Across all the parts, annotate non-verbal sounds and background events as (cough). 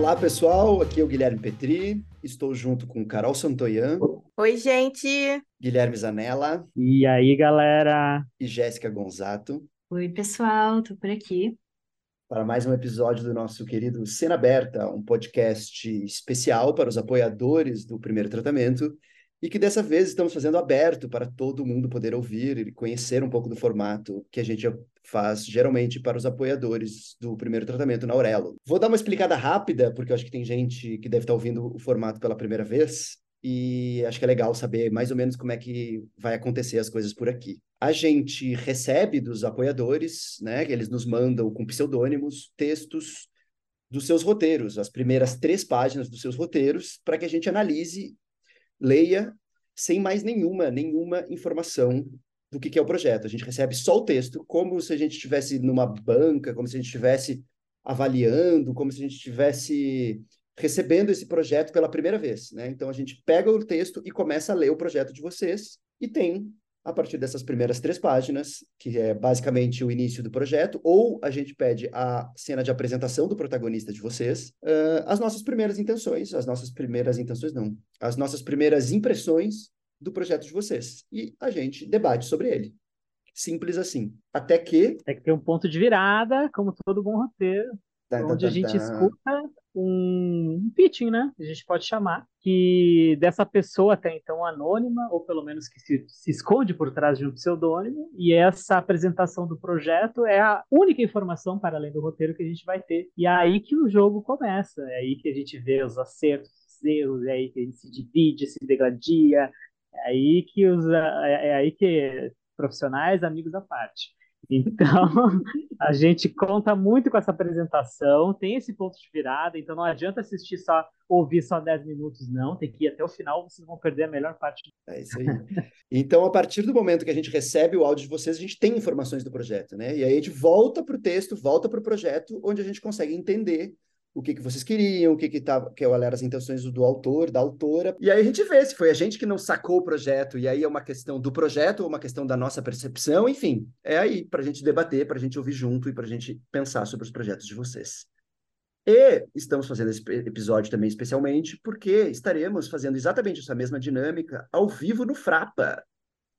Olá, pessoal. Aqui é o Guilherme Petri. Estou junto com Carol Santoyan. Oi, gente. Guilherme Zanella. E aí, galera? E Jéssica Gonzato. Oi, pessoal. Tô por aqui. Para mais um episódio do nosso querido Cena Aberta, um podcast especial para os apoiadores do primeiro tratamento e que dessa vez estamos fazendo aberto para todo mundo poder ouvir e conhecer um pouco do formato que a gente faz geralmente para os apoiadores do primeiro tratamento na Aurelo. Vou dar uma explicada rápida, porque eu acho que tem gente que deve estar ouvindo o formato pela primeira vez, e acho que é legal saber mais ou menos como é que vai acontecer as coisas por aqui. A gente recebe dos apoiadores, né, que eles nos mandam com pseudônimos, textos dos seus roteiros, as primeiras três páginas dos seus roteiros, para que a gente analise leia sem mais nenhuma, nenhuma informação do que, que é o projeto. A gente recebe só o texto, como se a gente estivesse numa banca, como se a gente estivesse avaliando, como se a gente estivesse recebendo esse projeto pela primeira vez, né? Então a gente pega o texto e começa a ler o projeto de vocês e tem a partir dessas primeiras três páginas, que é basicamente o início do projeto, ou a gente pede a cena de apresentação do protagonista de vocês, uh, as nossas primeiras intenções, as nossas primeiras intenções não, as nossas primeiras impressões do projeto de vocês. E a gente debate sobre ele. Simples assim. Até que. É que tem um ponto de virada, como todo bom roteiro, tá, onde tá, a gente escuta um pitching, né? A gente pode chamar, que dessa pessoa até então anônima, ou pelo menos que se, se esconde por trás de um pseudônimo, e essa apresentação do projeto é a única informação para além do roteiro que a gente vai ter. E é aí que o jogo começa, é aí que a gente vê os acertos, os erros, é aí que a gente se divide, se degradia, é aí que os é, é aí que profissionais, amigos à parte. Então, (laughs) a gente conta muito com essa apresentação, tem esse ponto de virada, então não adianta assistir só, ouvir só 10 minutos, não, tem que ir até o final, vocês vão perder a melhor parte. É isso aí. Então, a partir do momento que a gente recebe o áudio de vocês, a gente tem informações do projeto, né? E aí a gente volta para o texto, volta para o projeto, onde a gente consegue entender o que, que vocês queriam, o que que tava, que eram as intenções do, do, autor, da autora. E aí a gente vê se foi a gente que não sacou o projeto, e aí é uma questão do projeto ou uma questão da nossa percepção, enfim, é aí para a gente debater, para a gente ouvir junto e para a gente pensar sobre os projetos de vocês. E estamos fazendo esse episódio também especialmente porque estaremos fazendo exatamente essa mesma dinâmica ao vivo no Frapa,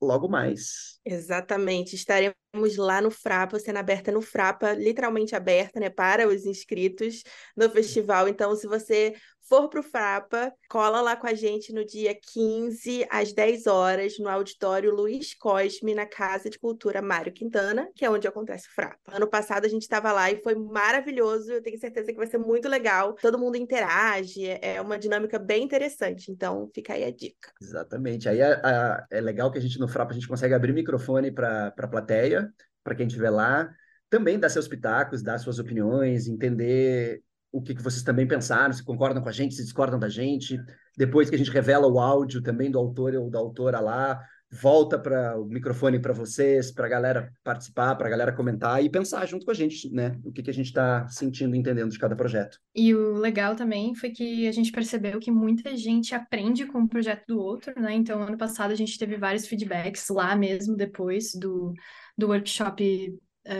logo mais. Exatamente, estaremos lá no Frapa, cena aberta no Frapa, literalmente aberta, né, para os inscritos no festival. Então, se você for para o Frapa, cola lá com a gente no dia 15, às 10 horas, no auditório Luiz Cosme, na Casa de Cultura Mário Quintana, que é onde acontece o Frapa. Ano passado a gente estava lá e foi maravilhoso, eu tenho certeza que vai ser muito legal. Todo mundo interage, é uma dinâmica bem interessante, então fica aí a dica. Exatamente, aí a, a, é legal que a gente no Frapa a gente consegue abrir microfone para a plateia, para quem estiver lá, também dar seus pitacos, dar suas opiniões, entender o que, que vocês também pensaram, se concordam com a gente, se discordam da gente. Depois que a gente revela o áudio também do autor ou da autora lá, volta para o microfone para vocês, para a galera participar, para a galera comentar e pensar junto com a gente, né? O que, que a gente está sentindo e entendendo de cada projeto. E o legal também foi que a gente percebeu que muita gente aprende com o projeto do outro, né? Então, ano passado a gente teve vários feedbacks lá mesmo, depois do, do workshop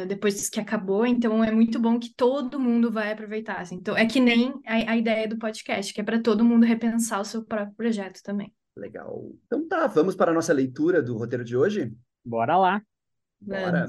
depois que acabou, então é muito bom que todo mundo vai aproveitar. Assim. Então, é que nem a, a ideia do podcast, que é para todo mundo repensar o seu próprio projeto também. Legal. Então tá, vamos para a nossa leitura do roteiro de hoje? Bora lá. Bora.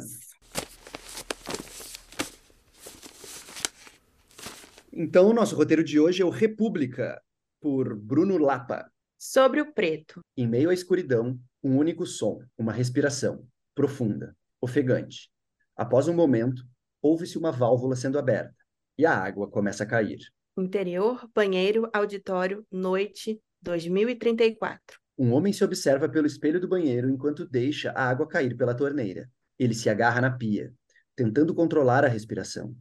Então, o nosso roteiro de hoje é o República, por Bruno Lapa. Sobre o preto. Em meio à escuridão, um único som, uma respiração, profunda, ofegante Após um momento, ouve-se uma válvula sendo aberta e a água começa a cair. Interior, banheiro, auditório, noite, 2034. Um homem se observa pelo espelho do banheiro enquanto deixa a água cair pela torneira. Ele se agarra na pia, tentando controlar a respiração,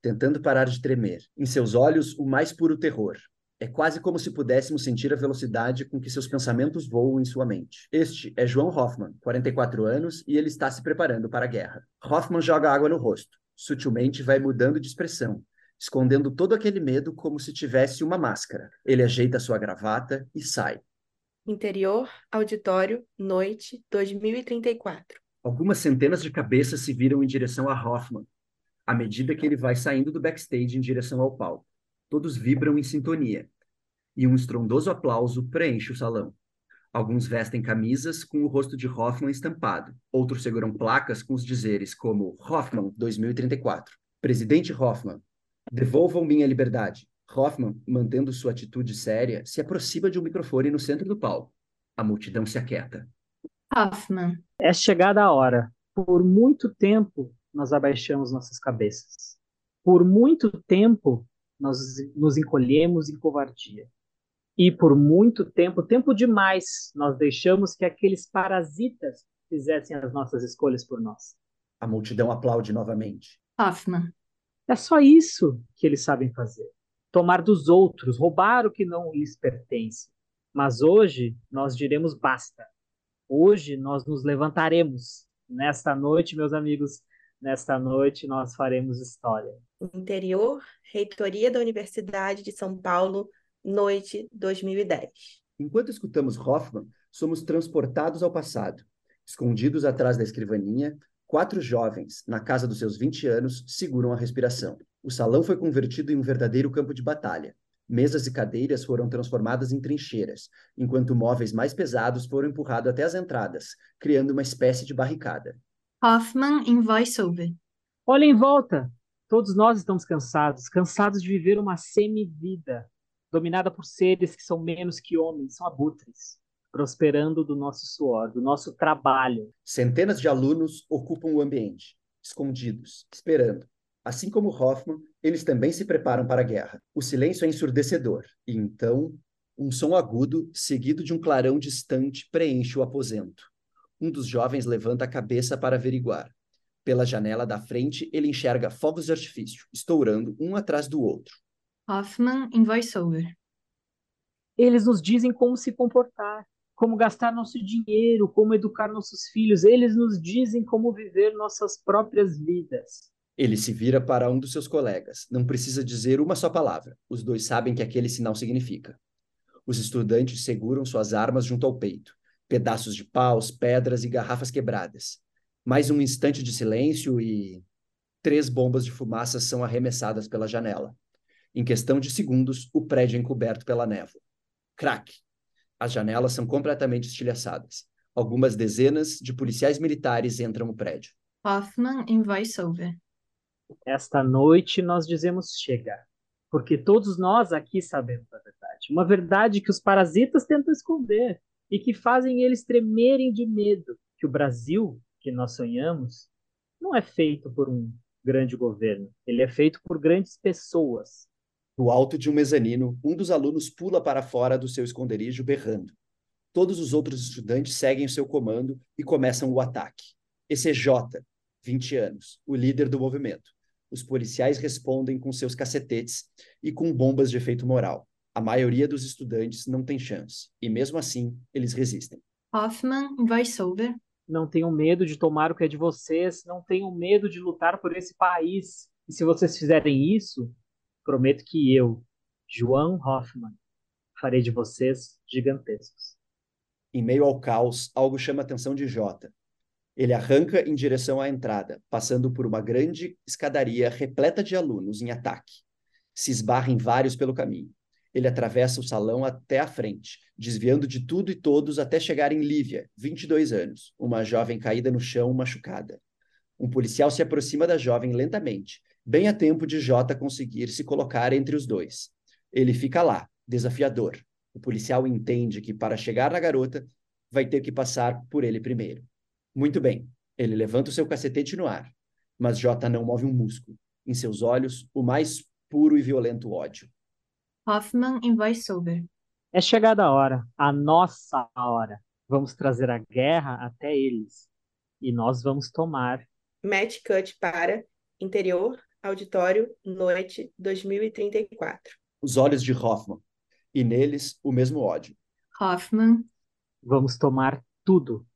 tentando parar de tremer. Em seus olhos, o mais puro terror. É quase como se pudéssemos sentir a velocidade com que seus pensamentos voam em sua mente. Este é João Hoffman, 44 anos, e ele está se preparando para a guerra. Hoffman joga água no rosto. Sutilmente vai mudando de expressão, escondendo todo aquele medo como se tivesse uma máscara. Ele ajeita sua gravata e sai. Interior, auditório, noite, 2034. Algumas centenas de cabeças se viram em direção a Hoffman, à medida que ele vai saindo do backstage em direção ao palco. Todos vibram em sintonia. E um estrondoso aplauso preenche o salão. Alguns vestem camisas com o rosto de Hoffman estampado. Outros seguram placas com os dizeres como Hoffman 2034. Presidente Hoffman, devolvam minha liberdade. Hoffman, mantendo sua atitude séria, se aproxima de um microfone no centro do palco. A multidão se aquieta. Hoffman. É chegada a hora. Por muito tempo, nós abaixamos nossas cabeças. Por muito tempo, nós nos encolhemos em covardia. E por muito tempo, tempo demais, nós deixamos que aqueles parasitas fizessem as nossas escolhas por nós. A multidão aplaude novamente. Hoffman. É só isso que eles sabem fazer. Tomar dos outros, roubar o que não lhes pertence. Mas hoje nós diremos basta. Hoje nós nos levantaremos. Nesta noite, meus amigos, nesta noite nós faremos história. Interior, Reitoria da Universidade de São Paulo, noite 2010. Enquanto escutamos Hoffman, somos transportados ao passado. Escondidos atrás da escrivaninha, quatro jovens, na casa dos seus 20 anos, seguram a respiração. O salão foi convertido em um verdadeiro campo de batalha. Mesas e cadeiras foram transformadas em trincheiras, enquanto móveis mais pesados foram empurrados até as entradas, criando uma espécie de barricada. Hoffman em voiceover. Olha em volta! Todos nós estamos cansados, cansados de viver uma semi-vida, dominada por seres que são menos que homens, são abutres, prosperando do nosso suor, do nosso trabalho. Centenas de alunos ocupam o ambiente, escondidos, esperando. Assim como Hoffman, eles também se preparam para a guerra. O silêncio é ensurdecedor, e então um som agudo, seguido de um clarão distante, preenche o aposento. Um dos jovens levanta a cabeça para averiguar. Pela janela da frente, ele enxerga fogos de artifício, estourando um atrás do outro. Hoffman em voiceover. Eles nos dizem como se comportar, como gastar nosso dinheiro, como educar nossos filhos. Eles nos dizem como viver nossas próprias vidas. Ele se vira para um dos seus colegas. Não precisa dizer uma só palavra. Os dois sabem que aquele sinal significa. Os estudantes seguram suas armas junto ao peito. Pedaços de paus, pedras e garrafas quebradas. Mais um instante de silêncio e. Três bombas de fumaça são arremessadas pela janela. Em questão de segundos, o prédio é encoberto pela névoa. Crack! As janelas são completamente estilhaçadas. Algumas dezenas de policiais militares entram no prédio. Hoffman em voiceover. Esta noite nós dizemos chega, porque todos nós aqui sabemos a verdade. Uma verdade que os parasitas tentam esconder e que fazem eles tremerem de medo. Que o Brasil, que nós sonhamos, não é feito por um grande governo, ele é feito por grandes pessoas no alto de um mezanino, um dos alunos pula para fora do seu esconderijo berrando. Todos os outros estudantes seguem o seu comando e começam o ataque. Esse é Jota, 20 anos, o líder do movimento. Os policiais respondem com seus cacetetes e com bombas de efeito moral. A maioria dos estudantes não tem chance, e mesmo assim, eles resistem. Hoffman, voiceover. Não tenham medo de tomar o que é de vocês, não tenham medo de lutar por esse país. E se vocês fizerem isso, Prometo que eu, João Hoffman, farei de vocês gigantescos. Em meio ao caos, algo chama a atenção de Jota. Ele arranca em direção à entrada, passando por uma grande escadaria repleta de alunos em ataque. Se esbarra em vários pelo caminho. Ele atravessa o salão até a frente, desviando de tudo e todos até chegar em Lívia, 22 anos, uma jovem caída no chão machucada. Um policial se aproxima da jovem lentamente, bem a tempo de Jota conseguir se colocar entre os dois. Ele fica lá, desafiador. O policial entende que para chegar na garota, vai ter que passar por ele primeiro. Muito bem, ele levanta o seu cacetete no ar, mas Jota não move um músculo. Em seus olhos, o mais puro e violento ódio. Hoffman em voiceover. É chegada a hora, a nossa hora. Vamos trazer a guerra até eles. E nós vamos tomar. Match cut para interior Auditório, noite 2034. Os olhos de Hoffman. E neles o mesmo ódio. Hoffman. Vamos tomar tudo.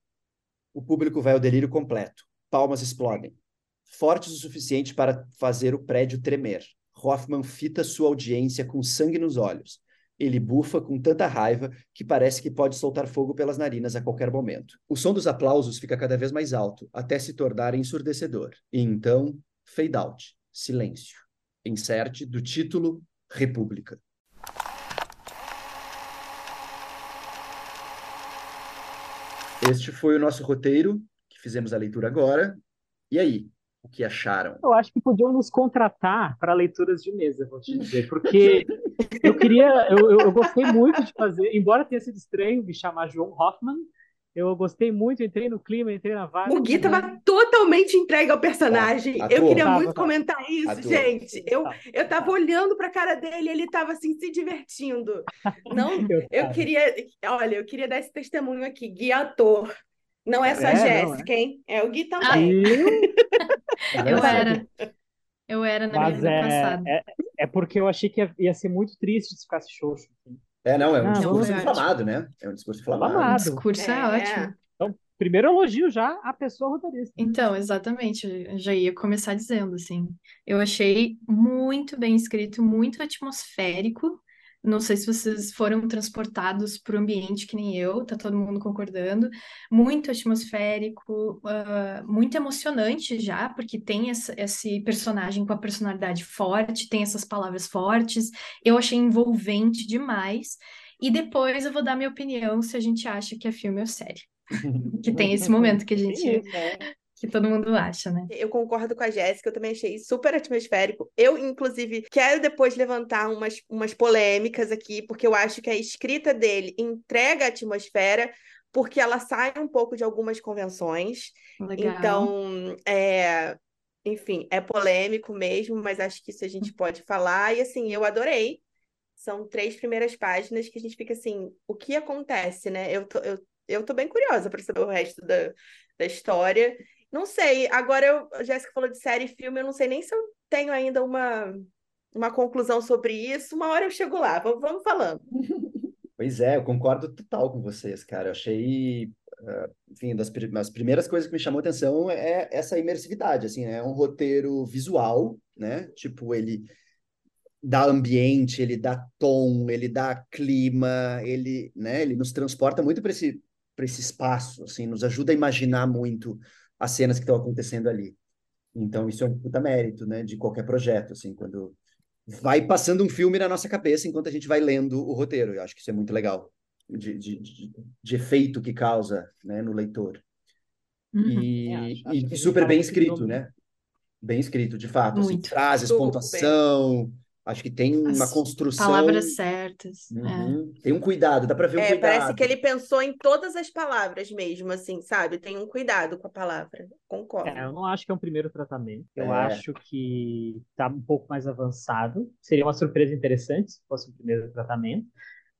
O público vai ao delírio completo. Palmas explodem. Fortes o suficiente para fazer o prédio tremer. Hoffman fita sua audiência com sangue nos olhos. Ele bufa com tanta raiva que parece que pode soltar fogo pelas narinas a qualquer momento. O som dos aplausos fica cada vez mais alto, até se tornar ensurdecedor. E então, fade out silêncio. Inserte do título República. Este foi o nosso roteiro, que fizemos a leitura agora. E aí, o que acharam? Eu acho que podiam nos contratar para leituras de mesa, vou te dizer, porque eu queria, eu, eu, eu, gostei muito de fazer, embora tenha sido estranho me chamar João Hoffman, eu gostei muito, entrei no clima, entrei na vaga. O Gui estava totalmente entregue ao personagem. Tá, eu queria muito comentar isso, gente. Eu, eu tava olhando para a cara dele, ele estava assim se divertindo. Não, (laughs) eu queria, olha, eu queria dar esse testemunho aqui, Gui ator. Não é só é, Jéssica, é. hein? É o Gui também. (laughs) eu era. Eu era na Mas minha vida é, passada. É, é porque eu achei que ia, ia ser muito triste se ficasse xoxo. Assim. É, não, é um não, discurso inflamado, né? É um discurso inflamado. O discurso é, é ótimo. Então, primeiro elogio já à pessoa roteirista. Então, exatamente, eu já ia começar dizendo, assim, eu achei muito bem escrito, muito atmosférico, não sei se vocês foram transportados para o ambiente que nem eu, tá todo mundo concordando. Muito atmosférico, uh, muito emocionante já, porque tem essa, esse personagem com a personalidade forte, tem essas palavras fortes. Eu achei envolvente demais. E depois eu vou dar minha opinião se a gente acha que é filme ou série. (laughs) que tem esse momento que a gente que todo mundo acha, né? Eu concordo com a Jéssica, eu também achei super atmosférico. Eu, inclusive, quero depois levantar umas, umas polêmicas aqui, porque eu acho que a escrita dele entrega a atmosfera, porque ela sai um pouco de algumas convenções. Legal. Então, é, enfim, é polêmico mesmo, mas acho que isso a gente pode falar. E assim, eu adorei. São três primeiras páginas que a gente fica assim, o que acontece, né? Eu tô, eu, eu tô bem curiosa para saber o resto da, da história. Não sei. Agora, eu, a Jéssica falou de série e filme, eu não sei nem se eu tenho ainda uma, uma conclusão sobre isso. Uma hora eu chego lá. Vamos, vamos falando. (laughs) Pois é, eu concordo total com vocês, cara. Eu achei, uh, enfim, das, das primeiras coisas que me chamou atenção é essa imersividade, assim, é um roteiro visual, né? Tipo, ele dá ambiente, ele dá tom, ele dá clima, ele, né, ele nos transporta muito para esse para esse espaço, assim, nos ajuda a imaginar muito as cenas que estão acontecendo ali. Então, isso é um puta mérito, né, de qualquer projeto, assim, quando vai passando um filme na nossa cabeça enquanto a gente vai lendo o roteiro. Eu acho que isso é muito legal, de, de, de, de efeito que causa, né, no leitor. Uhum. E, é, acho, acho e super bem escrito, né? Bem escrito, de fato. Assim, frases, pontuação, bem. Acho que tem As uma construção. Palavras certas. É. Uhum. É. Tem um cuidado, dá para ver um é, cuidado. Parece que ele pensou em todas as palavras mesmo, assim, sabe? Tem um cuidado com a palavra. Concordo. É, eu não acho que é um primeiro tratamento. Eu é. acho que está um pouco mais avançado. Seria uma surpresa interessante se fosse um primeiro tratamento.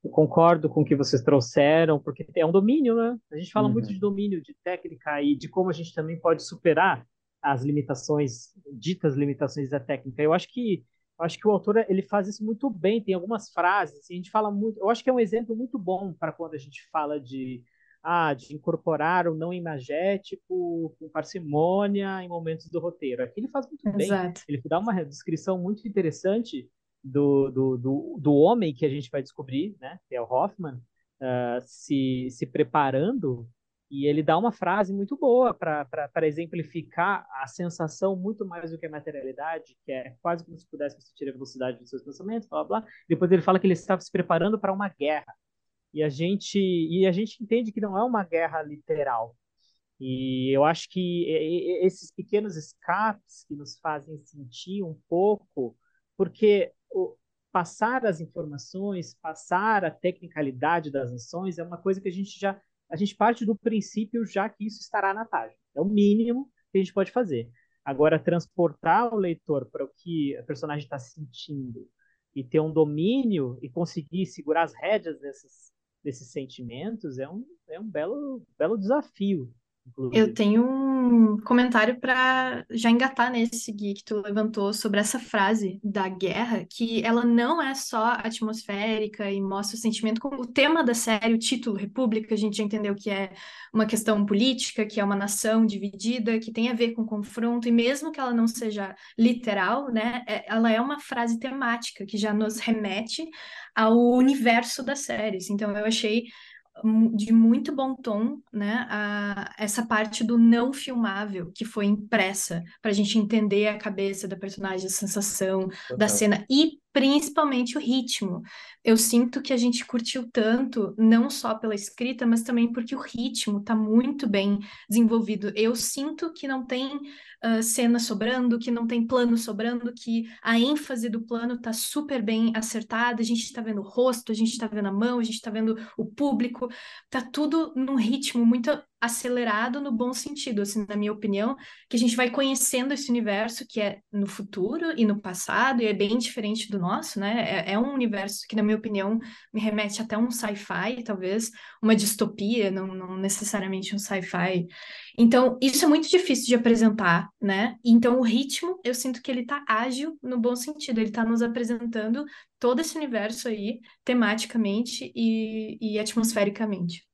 Eu concordo com o que vocês trouxeram, porque é um domínio, né? A gente fala uhum. muito de domínio, de técnica e de como a gente também pode superar as limitações, ditas limitações da técnica. Eu acho que acho que o autor ele faz isso muito bem. Tem algumas frases, assim, a gente fala muito. Eu acho que é um exemplo muito bom para quando a gente fala de ah, de incorporar o não imagético com parcimônia em momentos do roteiro. Aqui ele faz muito Exato. bem. Ele dá uma descrição muito interessante do, do, do, do homem que a gente vai descobrir, né, que é o Hoffman, uh, se, se preparando e ele dá uma frase muito boa para exemplificar a sensação muito mais do que a materialidade, que é quase como se pudesse sentir a velocidade dos seus pensamentos, blá, blá. Depois ele fala que ele estava se preparando para uma guerra. E a gente e a gente entende que não é uma guerra literal. E eu acho que esses pequenos escapes que nos fazem sentir um pouco, porque o, passar as informações, passar a tecnicalidade das ações é uma coisa que a gente já a gente parte do princípio já que isso estará na página. É o mínimo que a gente pode fazer. Agora, transportar o leitor para o que a personagem está sentindo e ter um domínio e conseguir segurar as rédeas desses, desses sentimentos é um, é um belo, belo desafio. Inclusive. Eu tenho um comentário para já engatar nesse Gui que tu levantou sobre essa frase da guerra, que ela não é só atmosférica e mostra o sentimento, como o tema da série, o título República, a gente já entendeu que é uma questão política, que é uma nação dividida, que tem a ver com confronto, e mesmo que ela não seja literal, né, é, ela é uma frase temática que já nos remete ao universo das séries. Então eu achei de muito bom tom, né, a, essa parte do não filmável que foi impressa para a gente entender a cabeça da personagem, a sensação Total. da cena e principalmente o ritmo. Eu sinto que a gente curtiu tanto, não só pela escrita, mas também porque o ritmo está muito bem desenvolvido. Eu sinto que não tem uh, cena sobrando, que não tem plano sobrando, que a ênfase do plano está super bem acertada. A gente está vendo o rosto, a gente está vendo a mão, a gente está vendo o público. Tá tudo num ritmo muito acelerado no bom sentido, assim, na minha opinião, que a gente vai conhecendo esse universo que é no futuro e no passado, e é bem diferente do nosso, né? É, é um universo que, na minha opinião, me remete até um sci-fi, talvez, uma distopia, não, não necessariamente um sci-fi. Então, isso é muito difícil de apresentar, né? Então, o ritmo, eu sinto que ele tá ágil no bom sentido, ele tá nos apresentando todo esse universo aí, tematicamente e, e atmosfericamente.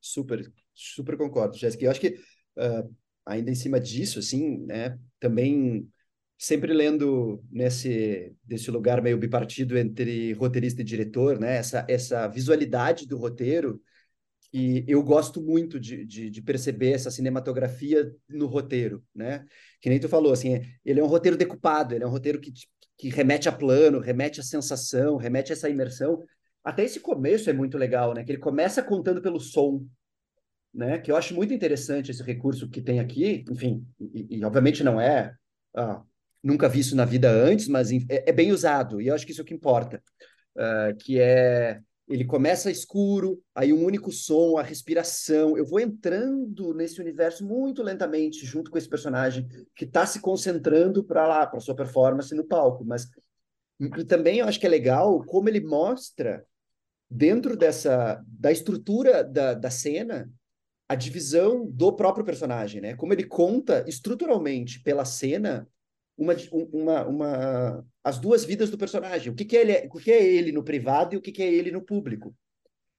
Super, super concordo, Jéssica. Eu acho que, uh, ainda em cima disso, assim, né, também sempre lendo nesse desse lugar meio bipartido entre roteirista e diretor, né, essa, essa visualidade do roteiro, e eu gosto muito de, de, de, perceber essa cinematografia no roteiro, né? Que nem tu falou, assim, ele é um roteiro decupado, ele é um roteiro que, que remete a plano, remete a sensação, remete a essa imersão. Até esse começo é muito legal, né? Que ele começa contando pelo som, né? Que eu acho muito interessante esse recurso que tem aqui, enfim, e, e obviamente não é, ah, nunca vi isso na vida antes, mas é, é, bem usado, e eu acho que isso é o que importa, uh, que é ele começa escuro, aí um único som, a respiração. Eu vou entrando nesse universo muito lentamente, junto com esse personagem que está se concentrando para lá, para sua performance no palco. Mas e também eu acho que é legal como ele mostra dentro dessa da estrutura da, da cena a divisão do próprio personagem, né? Como ele conta estruturalmente pela cena uma, uma, uma as duas vidas do personagem. O que, que, ele é, o que é ele no privado e o que, que é ele no público.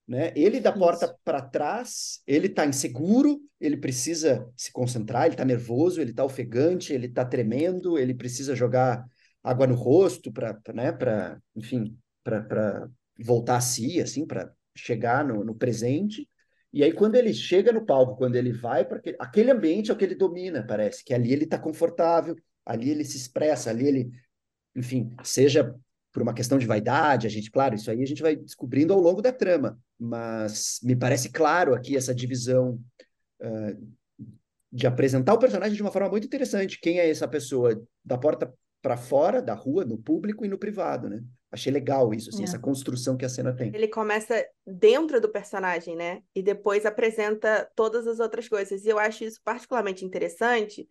Né? Ele da porta para trás, ele está inseguro, ele precisa se concentrar, ele está nervoso, ele está ofegante, ele está tremendo, ele precisa jogar água no rosto para, né, para, enfim, para voltar a si, assim, para chegar no, no presente. E aí, quando ele chega no palco, quando ele vai para aquele, aquele ambiente é o que ele domina, parece, que ali ele está confortável, ali ele se expressa, ali ele, enfim, seja por uma questão de vaidade, a gente, claro, isso aí a gente vai descobrindo ao longo da trama, mas me parece claro aqui essa divisão uh, de apresentar o personagem de uma forma muito interessante. Quem é essa pessoa da porta para fora, da rua, no público e no privado, né? Achei legal isso, assim, é. essa construção que a cena tem. Ele começa dentro do personagem, né? E depois apresenta todas as outras coisas. E eu acho isso particularmente interessante,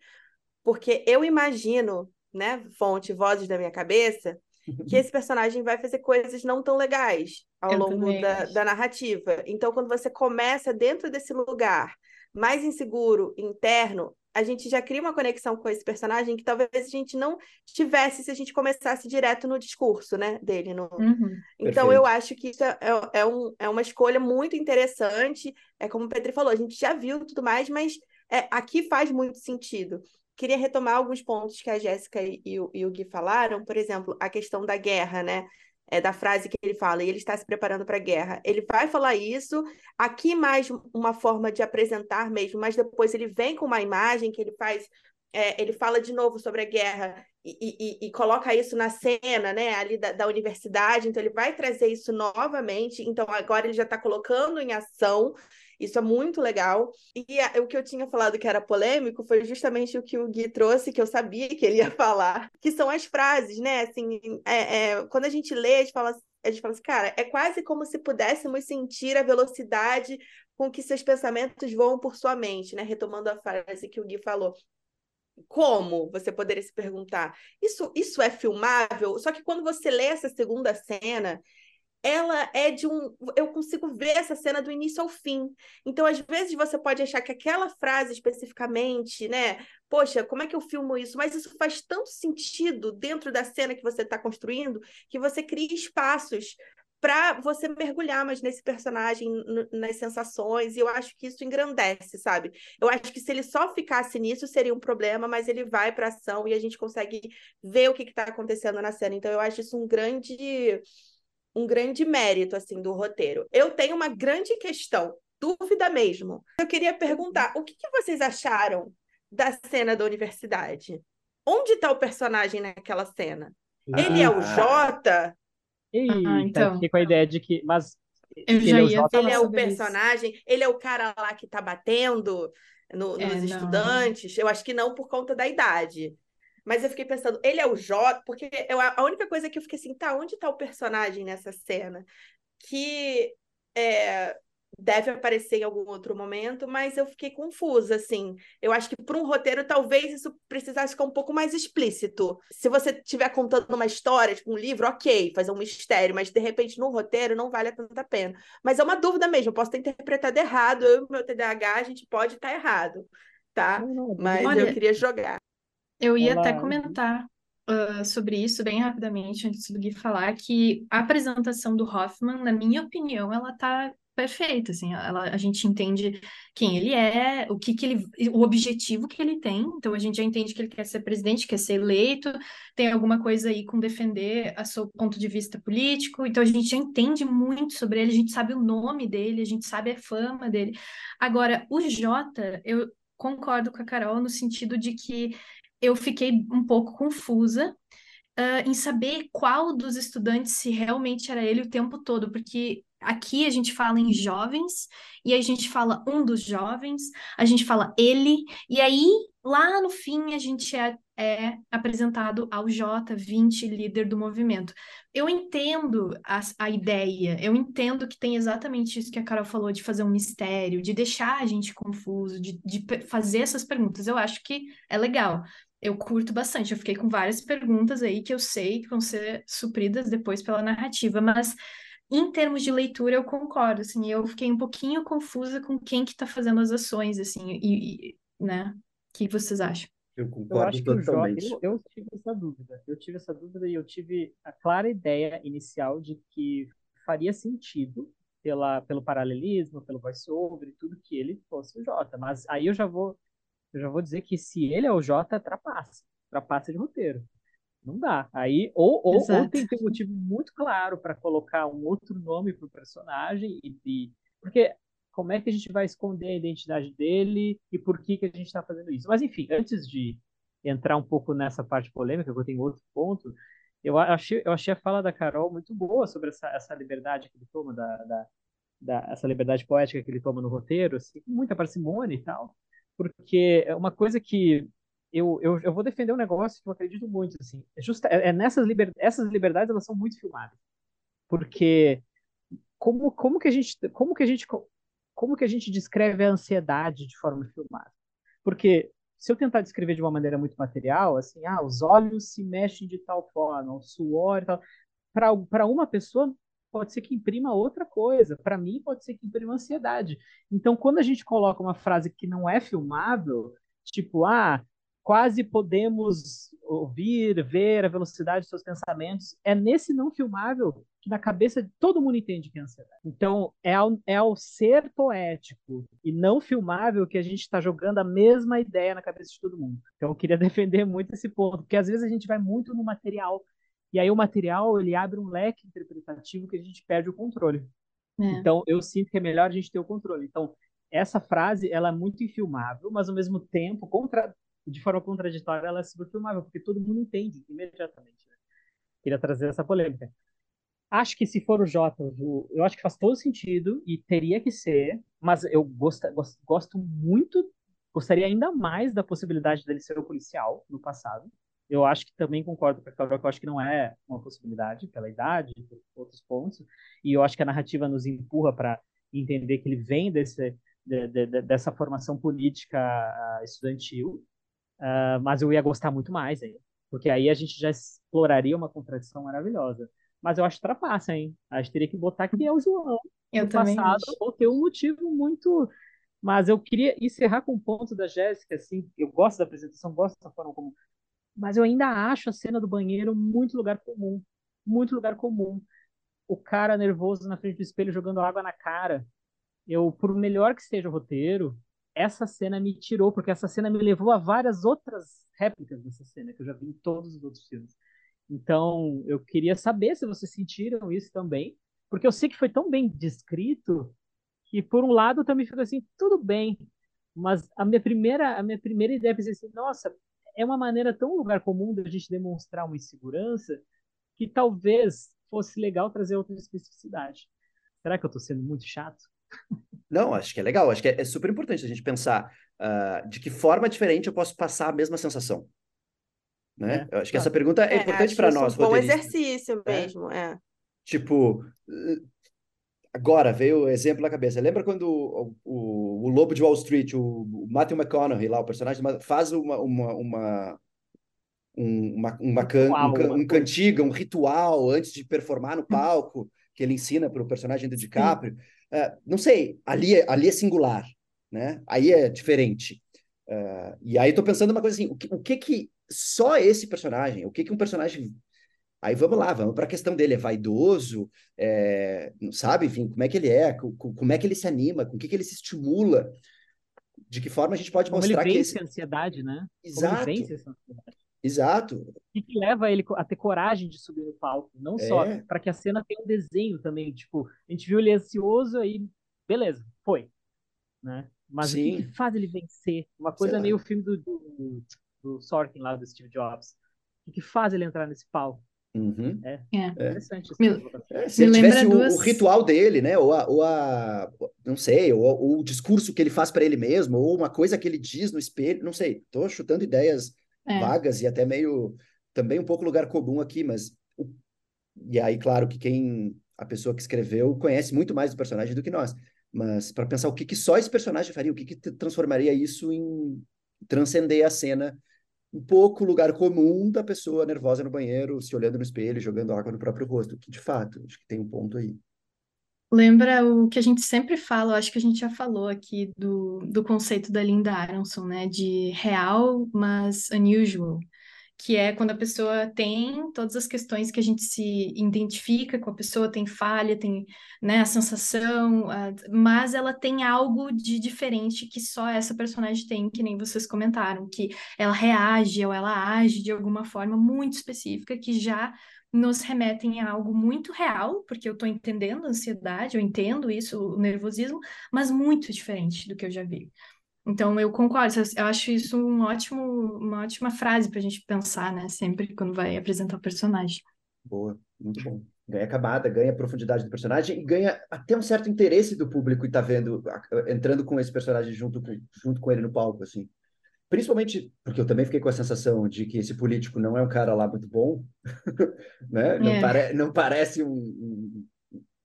porque eu imagino, né, fonte, vozes da minha cabeça, (laughs) que esse personagem vai fazer coisas não tão legais ao eu longo da, da narrativa. Então, quando você começa dentro desse lugar mais inseguro, interno, a gente já cria uma conexão com esse personagem que talvez a gente não tivesse se a gente começasse direto no discurso, né, dele. No... Uhum. Então, Perfeito. eu acho que isso é, é, é, um, é uma escolha muito interessante. É como o Petri falou, a gente já viu tudo mais, mas é, aqui faz muito sentido. Queria retomar alguns pontos que a Jéssica e, e, e o Gui falaram, por exemplo, a questão da guerra, né? É, da frase que ele fala, e ele está se preparando para a guerra. Ele vai falar isso, aqui mais uma forma de apresentar mesmo, mas depois ele vem com uma imagem que ele faz, é, ele fala de novo sobre a guerra e, e, e coloca isso na cena, né, ali da, da, universidade, então ele vai trazer isso novamente, então agora ele já está colocando em ação isso é muito legal. E a, o que eu tinha falado que era polêmico foi justamente o que o Gui trouxe, que eu sabia que ele ia (laughs) falar, que são as frases, né? Assim, é, é, quando a gente lê, a gente fala, a gente fala assim, cara, é quase como se pudéssemos sentir a velocidade com que seus pensamentos voam por sua mente, né? Retomando a frase que o Gui falou. Como? Você poderia se perguntar. Isso, isso é filmável? Só que quando você lê essa segunda cena, ela é de um. Eu consigo ver essa cena do início ao fim. Então, às vezes, você pode achar que aquela frase especificamente, né? Poxa, como é que eu filmo isso? Mas isso faz tanto sentido dentro da cena que você está construindo que você cria espaços para você mergulhar mais nesse personagem, nas sensações, e eu acho que isso engrandece, sabe? Eu acho que se ele só ficasse nisso seria um problema, mas ele vai para ação e a gente consegue ver o que está acontecendo na cena. Então eu acho isso um grande um grande mérito assim do roteiro. Eu tenho uma grande questão, dúvida mesmo. Eu queria perguntar, o que, que vocês acharam da cena da universidade? Onde está o personagem naquela cena? Ele é o Jota? Eita, ah, então. fiquei com a ideia de que. Mas. Eu já ele, é ia ele é o personagem, isso. ele é o cara lá que tá batendo no, é, nos não. estudantes. Eu acho que não por conta da idade. Mas eu fiquei pensando, ele é o Jota, porque eu, a única coisa que eu fiquei assim, tá, onde tá o personagem nessa cena? Que é, deve aparecer em algum outro momento, mas eu fiquei confusa, assim. Eu acho que para um roteiro, talvez isso precisasse ficar um pouco mais explícito. Se você estiver contando uma história, tipo um livro, ok, fazer um mistério, mas de repente no roteiro não vale a tanta pena. Mas é uma dúvida mesmo, eu posso ter interpretado errado, eu e meu TDAH, a gente pode estar errado, tá? Mas Olha, eu queria jogar. Eu ia Olá. até comentar Uh, sobre isso bem rapidamente, antes do Gui falar, que a apresentação do Hoffman, na minha opinião, ela tá perfeita, assim, ela, a gente entende quem ele é, o que que ele, o objetivo que ele tem, então a gente já entende que ele quer ser presidente, quer ser eleito, tem alguma coisa aí com defender a seu ponto de vista político, então a gente já entende muito sobre ele, a gente sabe o nome dele, a gente sabe a fama dele. Agora, o Jota, eu concordo com a Carol no sentido de que eu fiquei um pouco confusa uh, em saber qual dos estudantes se realmente era ele o tempo todo, porque Aqui a gente fala em jovens, e a gente fala um dos jovens, a gente fala ele, e aí lá no fim a gente é, é apresentado ao J20, líder do movimento. Eu entendo a, a ideia, eu entendo que tem exatamente isso que a Carol falou, de fazer um mistério, de deixar a gente confuso, de, de fazer essas perguntas. Eu acho que é legal eu curto bastante. Eu fiquei com várias perguntas aí que eu sei que vão ser supridas depois pela narrativa, mas em termos de leitura, eu concordo, assim, eu fiquei um pouquinho confusa com quem que está fazendo as ações, assim, e, e né? O que vocês acham? Eu concordo eu totalmente. Eu, eu, tive essa dúvida. Eu tive essa dúvida e eu tive a clara ideia inicial de que faria sentido pela, pelo paralelismo, pelo voice-over e tudo que ele fosse o Jota. Mas aí eu já vou eu já vou dizer que se ele é o Jota, trapaça. Trapaça de roteiro. Não dá. Aí, ou, ou, ou tem que ter um motivo muito claro para colocar um outro nome para o personagem, e, e, porque como é que a gente vai esconder a identidade dele e por que, que a gente está fazendo isso? Mas, enfim, antes de entrar um pouco nessa parte polêmica, que eu tenho outro ponto, eu achei, eu achei a fala da Carol muito boa sobre essa, essa liberdade que ele toma, da, da, da, essa liberdade poética que ele toma no roteiro, assim, com muita parcimônia e tal, porque é uma coisa que eu, eu, eu vou defender um negócio que eu acredito muito, assim. É, justa, é, é nessas liber, essas liberdades, elas são muito filmadas. Porque como, como que a gente como que a gente como que a gente descreve a ansiedade de forma filmada? Porque se eu tentar descrever de uma maneira muito material, assim, ah, os olhos se mexem de tal forma, o suor e tal, para uma pessoa pode ser que imprima outra coisa, para mim pode ser que imprima ansiedade. Então, quando a gente coloca uma frase que não é filmável, tipo, ah, quase podemos ouvir, ver a velocidade dos seus pensamentos. É nesse não filmável que na cabeça de todo mundo entende que é ansiedade. Então, é ao, é ao ser poético e não filmável que a gente está jogando a mesma ideia na cabeça de todo mundo. Então, eu queria (laughs) defender muito esse ponto, porque às vezes a gente vai muito no material e aí o material ele abre um leque interpretativo que a gente perde o controle. É. Então, eu sinto que é melhor a gente ter o controle. Então, essa frase ela é muito infilmável, mas ao mesmo tempo contra, de forma contraditória, ela é superfilmável, porque todo mundo entende imediatamente. Né? Queria trazer essa polêmica. Acho que se for o Jota, eu acho que faz todo sentido e teria que ser, mas eu gosto, gosto, gosto muito, gostaria ainda mais da possibilidade dele ser o policial no passado. Eu acho que também concordo com a Carol, que eu acho que não é uma possibilidade pela idade, por outros pontos, e eu acho que a narrativa nos empurra para entender que ele vem desse, de, de, dessa formação política ah, estudantil, Uh, mas eu ia gostar muito mais aí. Porque aí a gente já exploraria uma contradição maravilhosa. Mas eu acho que trapaça, hein? Acho que teria que botar que é o João eu também passado, acho. ou ter um motivo muito. Mas eu queria encerrar com o um ponto da Jéssica, assim, eu gosto da apresentação, gosto da forma como. Mas eu ainda acho a cena do banheiro muito lugar comum. Muito lugar comum. O cara nervoso na frente do espelho jogando água na cara. Eu, por melhor que seja o roteiro, essa cena me tirou, porque essa cena me levou a várias outras réplicas dessa cena, que eu já vi em todos os outros filmes. Então, eu queria saber se vocês sentiram isso também, porque eu sei que foi tão bem descrito que, por um lado, também fica assim, tudo bem, mas a minha primeira, a minha primeira ideia é assim, nossa, é uma maneira tão lugar comum da gente demonstrar uma insegurança que talvez fosse legal trazer outra especificidade. Será que eu estou sendo muito chato? Não, acho que é legal. Acho que é, é super importante a gente pensar uh, de que forma diferente eu posso passar a mesma sensação. Né? É. Eu acho que essa pergunta é, é importante para nós. Um bom exercício é. mesmo, é. Tipo, agora veio o exemplo na cabeça. Lembra quando o, o, o Lobo de Wall Street, o, o Matthew McConaughey lá, o personagem, faz uma, uma, uma um, uma, uma can, um, um cantiga, um ritual antes de performar no hum. palco, que ele ensina para o personagem do DiCaprio. Uh, não sei, ali é, ali é singular, né? Aí é diferente. Uh, e aí estou pensando uma coisa assim, o que, o que que só esse personagem, o que que um personagem Aí vamos lá, vamos para a questão dele. É vaidoso, é, sabe? Enfim, como é que ele é, como é que ele se anima, com o que, que ele se estimula, de que forma a gente pode como mostrar ele vence que esse... a ansiedade, né? Exato. Como ele vence essa ansiedade. Exato. O que leva ele a ter coragem de subir no palco? Não é. só para que a cena tenha um desenho também. Tipo, a gente viu ele ansioso, aí, beleza, foi. Né? Mas Sim. o que, que, faz ele vencer? Uma coisa meio o filme do, do, do Sorkin lá, do Steve Jobs. O que, que faz ele entrar nesse palco? Uhum. É, é, interessante. Me, é, se ele tivesse o, duas... o, ritual dele, né? Ou a, ou a não sei, ou, ou, o discurso que ele faz para ele mesmo, ou uma coisa que ele diz no espelho, não sei. Estou chutando ideias é. vagas e até meio também um pouco lugar comum aqui, mas e aí claro que quem a pessoa que escreveu conhece muito mais do personagem do que nós, mas para pensar o que, que só esse personagem faria, o que, que transformaria isso em transcender a cena um pouco lugar comum da pessoa nervosa no banheiro, se olhando no espelho, jogando água no próprio rosto, que de fato, acho que tem um ponto aí. Lembra o que a gente sempre fala, acho que a gente já falou aqui do, do conceito da Linda Aronson, né? De real, mas unusual. Que é quando a pessoa tem todas as questões que a gente se identifica com a pessoa, tem falha, tem né, a sensação, a, mas ela tem algo de diferente que só essa personagem tem, que nem vocês comentaram, que ela reage ou ela age de alguma forma muito específica que já nos remetem a algo muito real, porque eu estou entendendo a ansiedade, eu entendo isso, o nervosismo, mas muito diferente do que eu já vi. Então, eu concordo, eu acho isso um ótimo, uma ótima frase para a gente pensar, né? Sempre quando vai apresentar o personagem. Boa, muito bom. Ganha camada, ganha profundidade do personagem e ganha até um certo interesse do público que está vendo, entrando com esse personagem junto com, junto com ele no palco, assim. Principalmente porque eu também fiquei com a sensação de que esse político não é um cara lá muito bom, (laughs) né? Não, é. pare, não parece um, um,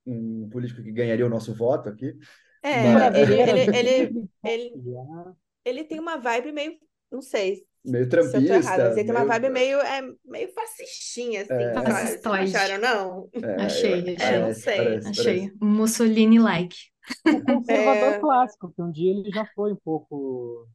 um, político que ganharia o nosso voto aqui. É, ele, ele, ele, ele, ele, tem uma vibe meio, não sei. Meio trampista. Se eu tô errado, ele tem uma vibe meio, é, meio fascistinha, assim. É. Fascistoide. acharam, não? É, achei, achei. não sei. Parece, achei. Mussolini-like. O conservador é... clássico, que um dia ele já foi um pouco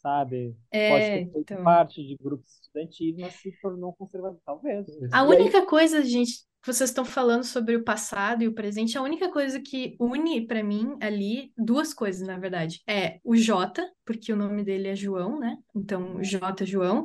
sabe? É, Pode ter feito então... parte de grupos estudantis, mas se tornou conservador, talvez. A única coisa, gente, vocês estão falando sobre o passado e o presente, a única coisa que une para mim ali, duas coisas, na verdade, é o Jota, porque o nome dele é João, né? Então, J João,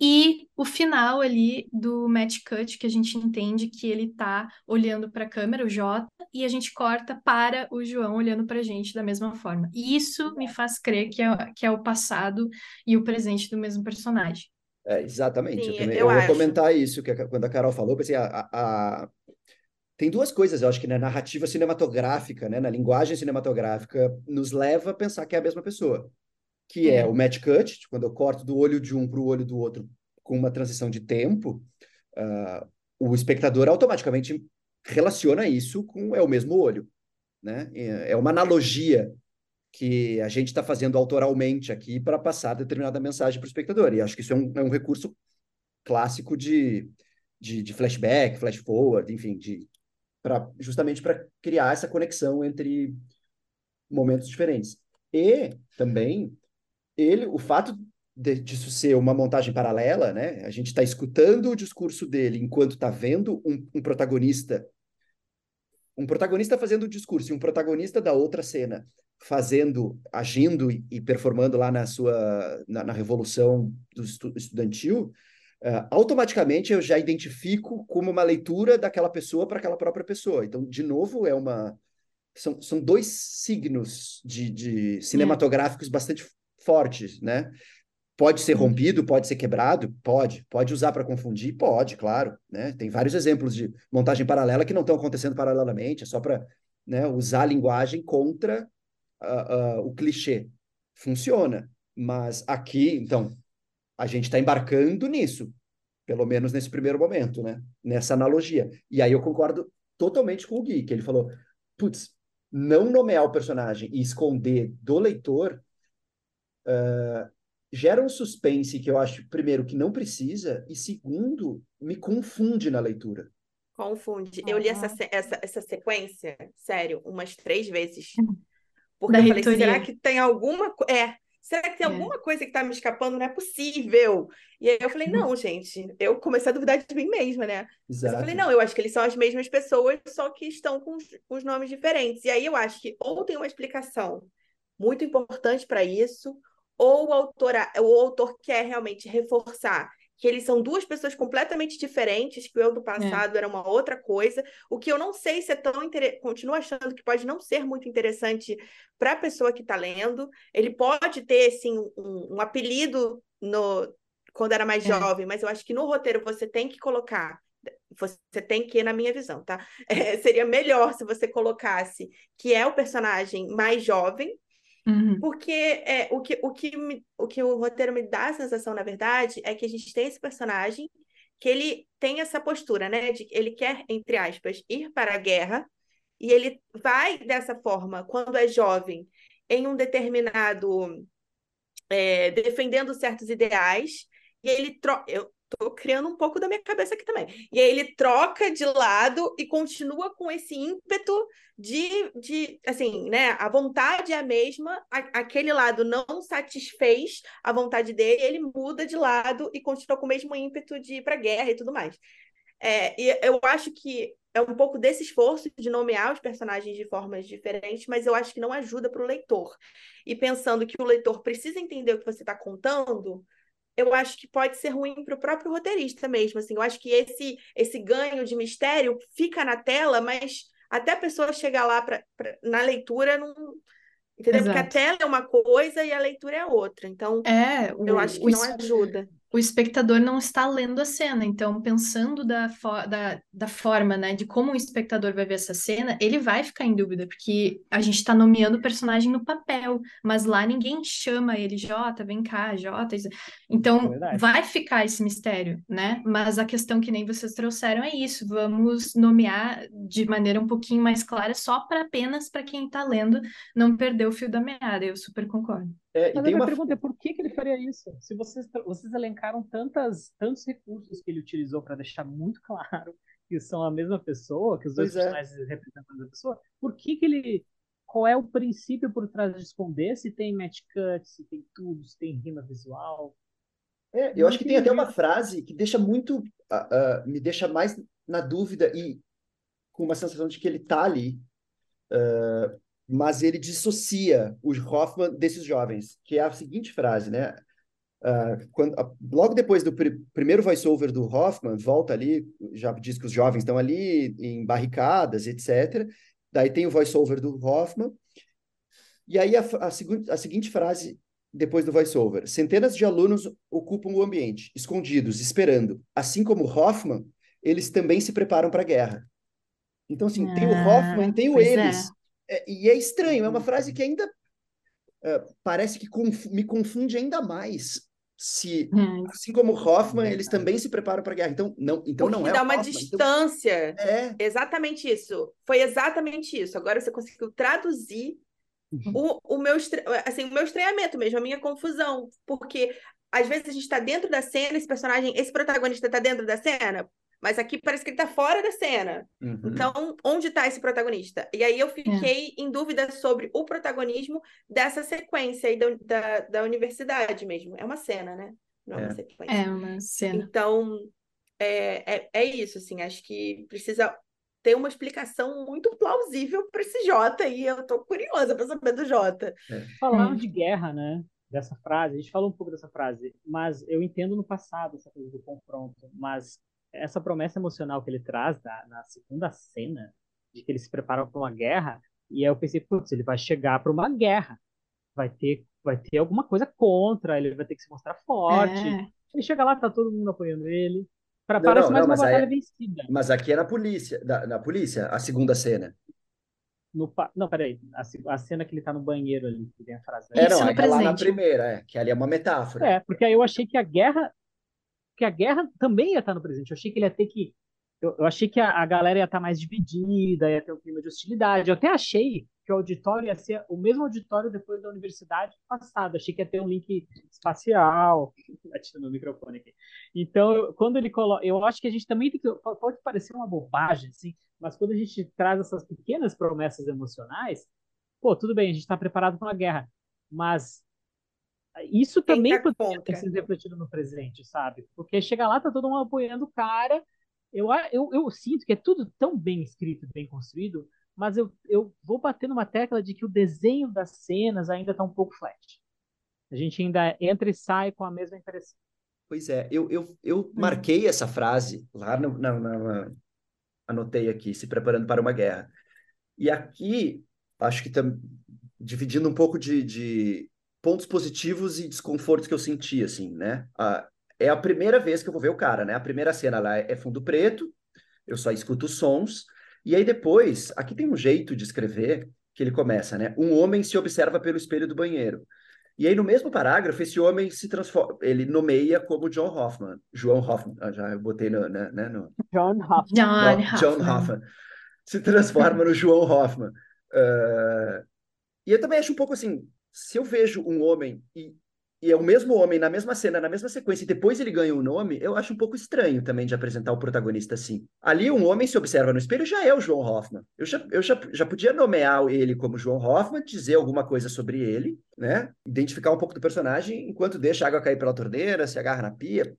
e o final ali do match cut, que a gente entende que ele tá olhando para a câmera, o J, e a gente corta para o João olhando para a gente da mesma forma. E isso me faz crer que é, que é o passado e o presente do mesmo personagem. É, exatamente. Sim, eu, também, eu, eu ia comentar isso, que a, quando a Carol falou, pensei, a, a, a, tem duas coisas, eu acho que na narrativa cinematográfica, né, na linguagem cinematográfica, nos leva a pensar que é a mesma pessoa, que é, é o match cut, quando eu corto do olho de um para o olho do outro com uma transição de tempo, uh, o espectador automaticamente relaciona isso com é o mesmo olho, né? É uma analogia que a gente está fazendo autoralmente aqui para passar determinada mensagem para o espectador. E acho que isso é um, é um recurso clássico de, de, de, flashback, flash forward, enfim, de, pra, justamente para criar essa conexão entre momentos diferentes. E também ele, o fato de, disso ser uma montagem paralela, né? A gente está escutando o discurso dele enquanto está vendo um, um protagonista um protagonista fazendo o discurso e um protagonista da outra cena fazendo, agindo e performando lá na sua na, na revolução estu, estudantil, uh, automaticamente eu já identifico como uma leitura daquela pessoa para aquela própria pessoa. Então, de novo, é uma são, são dois signos de, de cinematográficos é. bastante fortes, né? Pode ser rompido, pode ser quebrado? Pode. Pode usar para confundir? Pode, claro. Né? Tem vários exemplos de montagem paralela que não estão acontecendo paralelamente, é só para né, usar a linguagem contra uh, uh, o clichê. Funciona. Mas aqui, então, a gente está embarcando nisso, pelo menos nesse primeiro momento, né? Nessa analogia. E aí eu concordo totalmente com o Gui, que ele falou: putz, não nomear o personagem e esconder do leitor uh, gera um suspense que eu acho, primeiro, que não precisa, e segundo, me confunde na leitura. Confunde. Eu li essa, essa, essa sequência, sério, umas três vezes. (laughs) Porque da eu falei, será que tem alguma coisa. É, será que tem é. alguma coisa que está me escapando? Não é possível. E aí eu falei, não, gente, eu comecei a duvidar de mim mesma, né? Exato. eu falei, não, eu acho que eles são as mesmas pessoas, só que estão com os, com os nomes diferentes. E aí eu acho que ou tem uma explicação muito importante para isso, ou o autor, o autor quer realmente reforçar que eles são duas pessoas completamente diferentes, que o eu do é. passado é. era uma outra coisa, o que eu não sei se é tão interessante, continuo achando que pode não ser muito interessante para a pessoa que está lendo. Ele pode ter, assim, um, um apelido no quando era mais é. jovem, mas eu acho que no roteiro você tem que colocar você tem que, na minha visão, tá? (laughs) É, seria melhor se você colocasse que é o personagem mais jovem, Uhum. Porque é, o, que, o, que me, o que o roteiro me dá a sensação, na verdade, é que a gente tem esse personagem que ele tem essa postura, né? De ele quer, entre aspas, ir para a guerra, e ele vai dessa forma, quando é jovem, em um determinado. É, defendendo certos ideais, e ele. Tro... Eu, tô criando um pouco da minha cabeça aqui também. E aí ele troca de lado e continua com esse ímpeto de, de assim, né? A vontade é a mesma, a, aquele lado não satisfez a vontade dele, ele muda de lado e continua com o mesmo ímpeto de ir para guerra e tudo mais. É, e eu acho que é um pouco desse esforço de nomear os personagens de formas diferentes, mas eu acho que não ajuda para o leitor. E pensando que o leitor precisa entender o que você está contando, eu acho que pode ser ruim para o próprio roteirista mesmo. Assim, eu acho que esse, esse ganho de mistério fica na tela, mas até a pessoa chegar lá pra, pra na leitura não. Entendeu? Exato. Porque a tela é uma coisa e a leitura é outra. Então, é, o, eu acho que não ajuda o espectador não está lendo a cena. Então, pensando da, da, da forma, né, de como o espectador vai ver essa cena, ele vai ficar em dúvida, porque a gente está nomeando o personagem no papel, mas lá ninguém chama ele Jota, vem cá, Jota. Então, é vai ficar esse mistério, né? Mas a questão que nem vocês trouxeram é isso: vamos nomear de maneira um pouquinho mais clara, só para apenas para quem está lendo não perder o fio da meada. Eu super concordo. É, Mas a minha uma... pergunta é por que, que ele faria isso? Se vocês, vocês elencaram tantas, tantos recursos que ele utilizou para deixar muito claro (laughs) que são a mesma pessoa, que os dois pois é. personagens representam a mesma pessoa, por que, que ele. Qual é o princípio por trás de esconder se tem match cut, se tem tudo, se tem rima visual? É, eu acho que tem até uma frase que deixa muito. Uh, uh, me deixa mais na dúvida e com uma sensação de que ele tá ali. Uh, mas ele dissocia o Hoffman desses jovens, que é a seguinte frase, né? Uh, quando, uh, logo depois do pr primeiro voice-over do Hoffman, volta ali, já diz que os jovens estão ali em barricadas, etc. Daí tem o voice-over do Hoffman. E aí a, a, a seguinte frase depois do voice-over: centenas de alunos ocupam o ambiente, escondidos, esperando. Assim como Hoffman, eles também se preparam para a guerra. Então, assim, ah, tem o ah, Hoffman, tem o eles. É. É, e é estranho, é uma frase que ainda é, parece que conf me confunde ainda mais. Se, hum. assim como Hoffman, eles também se preparam para a guerra. Então, não, então não é. dá uma Hoffman, então distância. Então... É. Exatamente isso. Foi exatamente isso. Agora você conseguiu traduzir uhum. o, o, meu, assim, o meu estranhamento mesmo, a minha confusão. Porque às vezes a gente está dentro da cena, esse personagem, esse protagonista está dentro da cena, mas aqui parece que ele tá fora da cena. Uhum. Então, onde está esse protagonista? E aí eu fiquei é. em dúvida sobre o protagonismo dessa sequência aí da, da, da, universidade mesmo. É uma cena, né? Não é, é uma sequência. É uma cena. Então, é, é, é isso, assim, acho que precisa ter uma explicação muito plausível para esse Jota e eu tô curiosa para saber do Jota. É. Falaram de guerra, né? Dessa frase, a gente falou um pouco dessa frase, mas eu entendo no passado essa coisa do confronto, mas essa promessa emocional que ele traz na, na segunda cena, de que eles se preparam para uma guerra, e aí eu pensei, putz, ele vai chegar para uma guerra, vai ter vai ter alguma coisa contra, ele vai ter que se mostrar forte. É. Ele chega lá, tá todo mundo apoiando ele. Pra, não, parece não, mais não, uma batalha aí, vencida. Mas aqui é na polícia, da, na polícia, a segunda cena. No, não, peraí. A, a cena que ele tá no banheiro ali, que tem a frase. É, não, é, é lá na primeira, é, que ali é uma metáfora. É, porque aí eu achei que a guerra. Que a guerra também ia estar no presente. Eu achei que ele ia ter que. Eu, eu achei que a, a galera ia estar mais dividida, ia ter um clima de hostilidade. Eu até achei que o auditório ia ser o mesmo auditório depois da universidade passada. Achei que ia ter um link espacial. (laughs) Batendo no microfone aqui. Então, quando ele coloca. Eu acho que a gente também tem que. Pode parecer uma bobagem, assim, mas quando a gente traz essas pequenas promessas emocionais, pô, tudo bem, a gente está preparado para uma guerra. Mas isso também tá pode ser refletido no presente, sabe? Porque chega lá, tá todo mundo apoiando o cara. Eu, eu, eu sinto que é tudo tão bem escrito, bem construído, mas eu, eu vou bater numa tecla de que o desenho das cenas ainda está um pouco flat. A gente ainda entra e sai com a mesma impressão. Pois é, eu, eu, eu hum. marquei essa frase lá no, na, na, anotei aqui, se preparando para uma guerra. E aqui, acho que tam, dividindo um pouco de, de pontos positivos e desconfortos que eu senti, assim, né? Ah, é a primeira vez que eu vou ver o cara, né? A primeira cena lá é fundo preto, eu só escuto sons, e aí depois, aqui tem um jeito de escrever que ele começa, né? Um homem se observa pelo espelho do banheiro. E aí, no mesmo parágrafo, esse homem se transforma, ele nomeia como John Hoffman. João Hoffman, ah, já eu botei no, né, né no... John Hoffman. John, John Hoffman. Hoffman. Se transforma no João Hoffman. Uh... E eu também acho um pouco assim, se eu vejo um homem e e é o mesmo homem na mesma cena, na mesma sequência, e depois ele ganha o um nome, eu acho um pouco estranho também de apresentar o protagonista assim. Ali, um homem se observa no espelho já é o João Hoffman. Eu já, eu já, já podia nomear ele como João Hoffman, dizer alguma coisa sobre ele, né? Identificar um pouco do personagem, enquanto deixa a água cair pela torneira, se agarra na pia.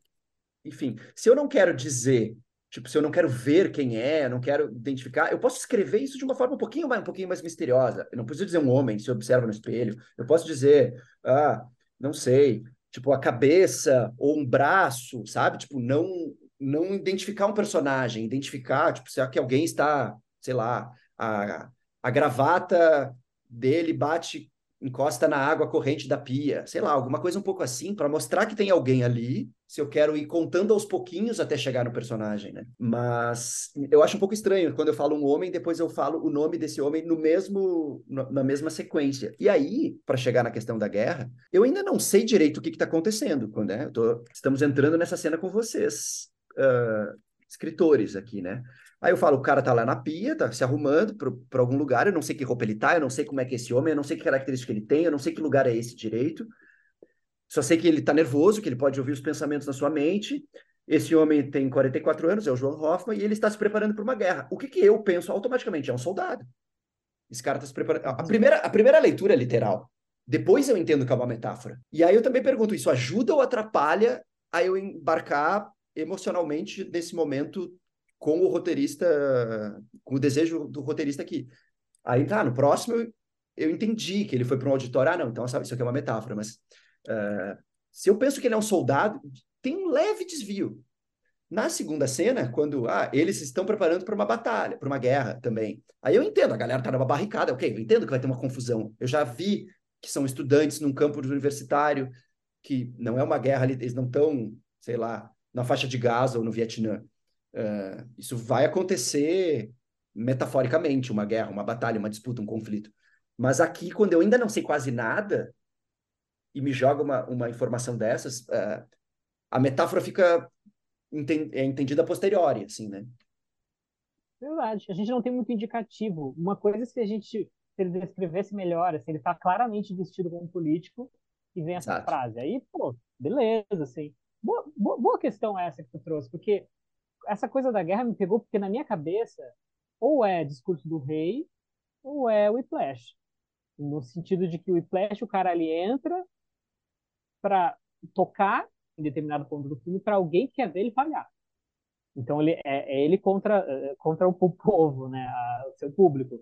Enfim, se eu não quero dizer Tipo, se eu não quero ver quem é, não quero identificar, eu posso escrever isso de uma forma um pouquinho mais, um pouquinho mais misteriosa. Eu não preciso dizer um homem se observa no espelho. Eu posso dizer, ah, não sei, tipo a cabeça ou um braço, sabe? Tipo, não não identificar um personagem, identificar, tipo, será que alguém está, sei lá, a, a gravata dele bate encosta na água corrente da pia, sei lá, alguma coisa um pouco assim, para mostrar que tem alguém ali, se eu quero ir contando aos pouquinhos até chegar no personagem, né? Mas eu acho um pouco estranho quando eu falo um homem, depois eu falo o nome desse homem no mesmo na mesma sequência. E aí, para chegar na questão da guerra, eu ainda não sei direito o que está acontecendo, né? Tô, estamos entrando nessa cena com vocês, uh, escritores aqui, né? Aí eu falo, o cara tá lá na pia, tá se arrumando para algum lugar, eu não sei que roupa ele tá, eu não sei como é que é esse homem, eu não sei que característica ele tem, eu não sei que lugar é esse direito. Só sei que ele tá nervoso, que ele pode ouvir os pensamentos na sua mente. Esse homem tem 44 anos, é o João Hoffman, e ele está se preparando para uma guerra. O que, que eu penso automaticamente? É um soldado. Esse cara está se preparando. A primeira, a primeira leitura é literal. Depois eu entendo que é uma metáfora. E aí eu também pergunto: isso ajuda ou atrapalha a eu embarcar emocionalmente nesse momento com o roteirista, com o desejo do roteirista aqui. Aí tá, no próximo eu, entendi que ele foi para um auditório. Ah, não, então sabe, isso aqui é uma metáfora, mas uh, se eu penso que ele é um soldado, tem um leve desvio. Na segunda cena, quando ah, eles estão preparando para uma batalha, para uma guerra também. Aí eu entendo, a galera tá numa barricada, ok, eu entendo que vai ter uma confusão. Eu já vi que são estudantes num campo universitário, que não é uma guerra, eles não estão, sei lá, na faixa de Gaza ou no Vietnã. Uh, isso vai acontecer metaforicamente, uma guerra, uma batalha, uma disputa, um conflito. Mas aqui, quando eu ainda não sei quase nada e me joga uma, uma informação dessas, uh, a metáfora fica enten é entendida a posteriori, assim, né? Verdade. A gente não tem muito indicativo. Uma coisa é se a gente se ele descrevesse melhor, se assim, ele está claramente vestido como político e vem essa Exato. frase. Aí, pô, beleza, assim. Boa, boa, boa questão essa que tu trouxe, porque essa coisa da guerra me pegou porque na minha cabeça ou é discurso do rei ou é Whiplash. No sentido de que o Whiplash, o cara ali entra para tocar em determinado ponto do filme para alguém que quer ver ele falhar. Então ele é, é ele contra é, contra o (laughs) povo, né, a, o seu público.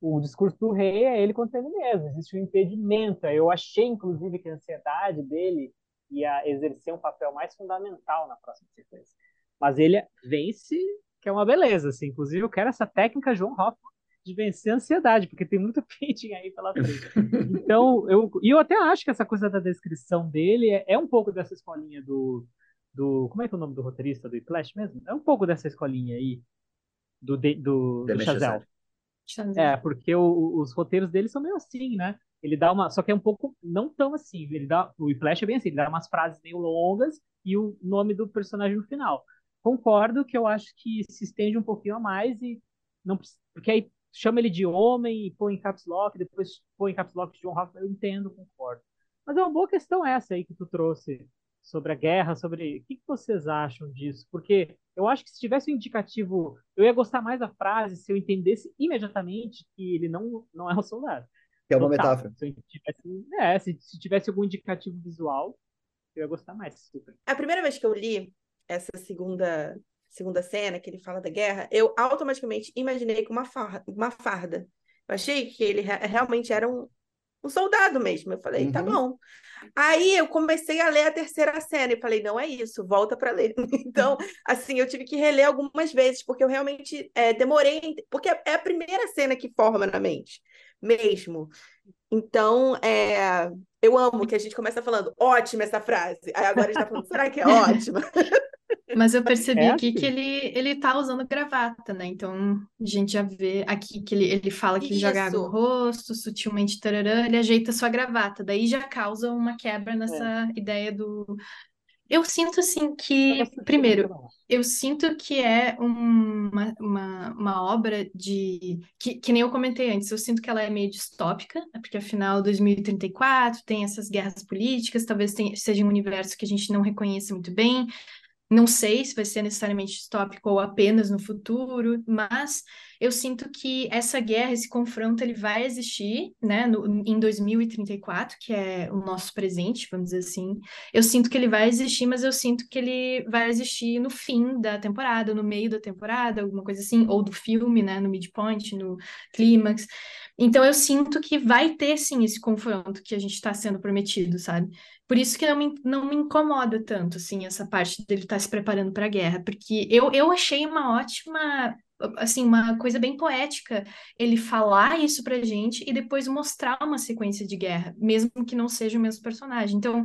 O discurso do rei é ele contra ele mesmo. Existe um impedimento. Eu achei inclusive que a ansiedade dele ia exercer um papel mais fundamental na próxima sequência. Mas ele vence, que é uma beleza, assim. Inclusive, eu quero essa técnica João Hoffman de vencer a ansiedade, porque tem muito (laughs) painting aí pela frente. Então, eu, e eu até acho que essa coisa da descrição dele é, é um pouco dessa escolinha do, do. Como é que é o nome do roteirista do Flash mesmo? É um pouco dessa escolinha aí do, do, do, do Chazelle. É, porque o, os roteiros dele são meio assim, né? Ele dá uma. Só que é um pouco. Não tão assim. Ele dá, o Flash é bem assim, ele dá umas frases meio longas e o nome do personagem no final. Concordo que eu acho que se estende um pouquinho a mais e não porque aí chama ele de homem e põe em caps lock, depois põe em caps lock de John Hoffman, eu entendo, concordo. Mas é uma boa questão essa aí que tu trouxe sobre a guerra, sobre o que, que vocês acham disso? Porque eu acho que se tivesse um indicativo, eu ia gostar mais da frase se eu entendesse imediatamente que ele não, não é um soldado. Que é uma Total. metáfora. Se tivesse, é, se, se, tivesse algum indicativo visual, eu ia gostar mais. Super. A primeira vez que eu li essa segunda segunda cena, que ele fala da guerra, eu automaticamente imaginei com uma farda. Uma farda. Eu achei que ele realmente era um, um soldado mesmo. Eu falei, tá uhum. tá bom. Aí eu comecei a ler a terceira cena e falei, não é isso, volta para ler. (laughs) então, assim, eu tive que reler algumas vezes, porque eu realmente é, demorei, porque é a primeira cena que forma na mente, mesmo. Então, é, eu amo que a gente começa falando, ótima essa frase. Aí agora a gente tá falando, será que é (laughs) ótima? Mas eu percebi é aqui assim. que ele, ele tá usando gravata, né? Então a gente já vê aqui que ele, ele fala que joga água no rosto, sutilmente tararã, ele ajeita sua gravata. Daí já causa uma quebra é. nessa é. ideia do. Eu sinto assim que, primeiro, eu sinto que é uma, uma, uma obra de. Que, que nem eu comentei antes, eu sinto que ela é meio distópica, porque afinal 2034 tem essas guerras políticas, talvez tenha, seja um universo que a gente não reconhece muito bem. Não sei se vai ser necessariamente distópico ou apenas no futuro, mas eu sinto que essa guerra, esse confronto, ele vai existir, né, no, em 2034, que é o nosso presente, vamos dizer assim. Eu sinto que ele vai existir, mas eu sinto que ele vai existir no fim da temporada, no meio da temporada, alguma coisa assim, ou do filme, né, no midpoint, no clímax. Então eu sinto que vai ter sim esse confronto que a gente está sendo prometido, sabe? Por isso que não me, não me incomoda tanto, assim, essa parte dele estar tá se preparando para a guerra, porque eu, eu achei uma ótima assim, uma coisa bem poética ele falar isso pra gente e depois mostrar uma sequência de guerra, mesmo que não seja o mesmo personagem. Então,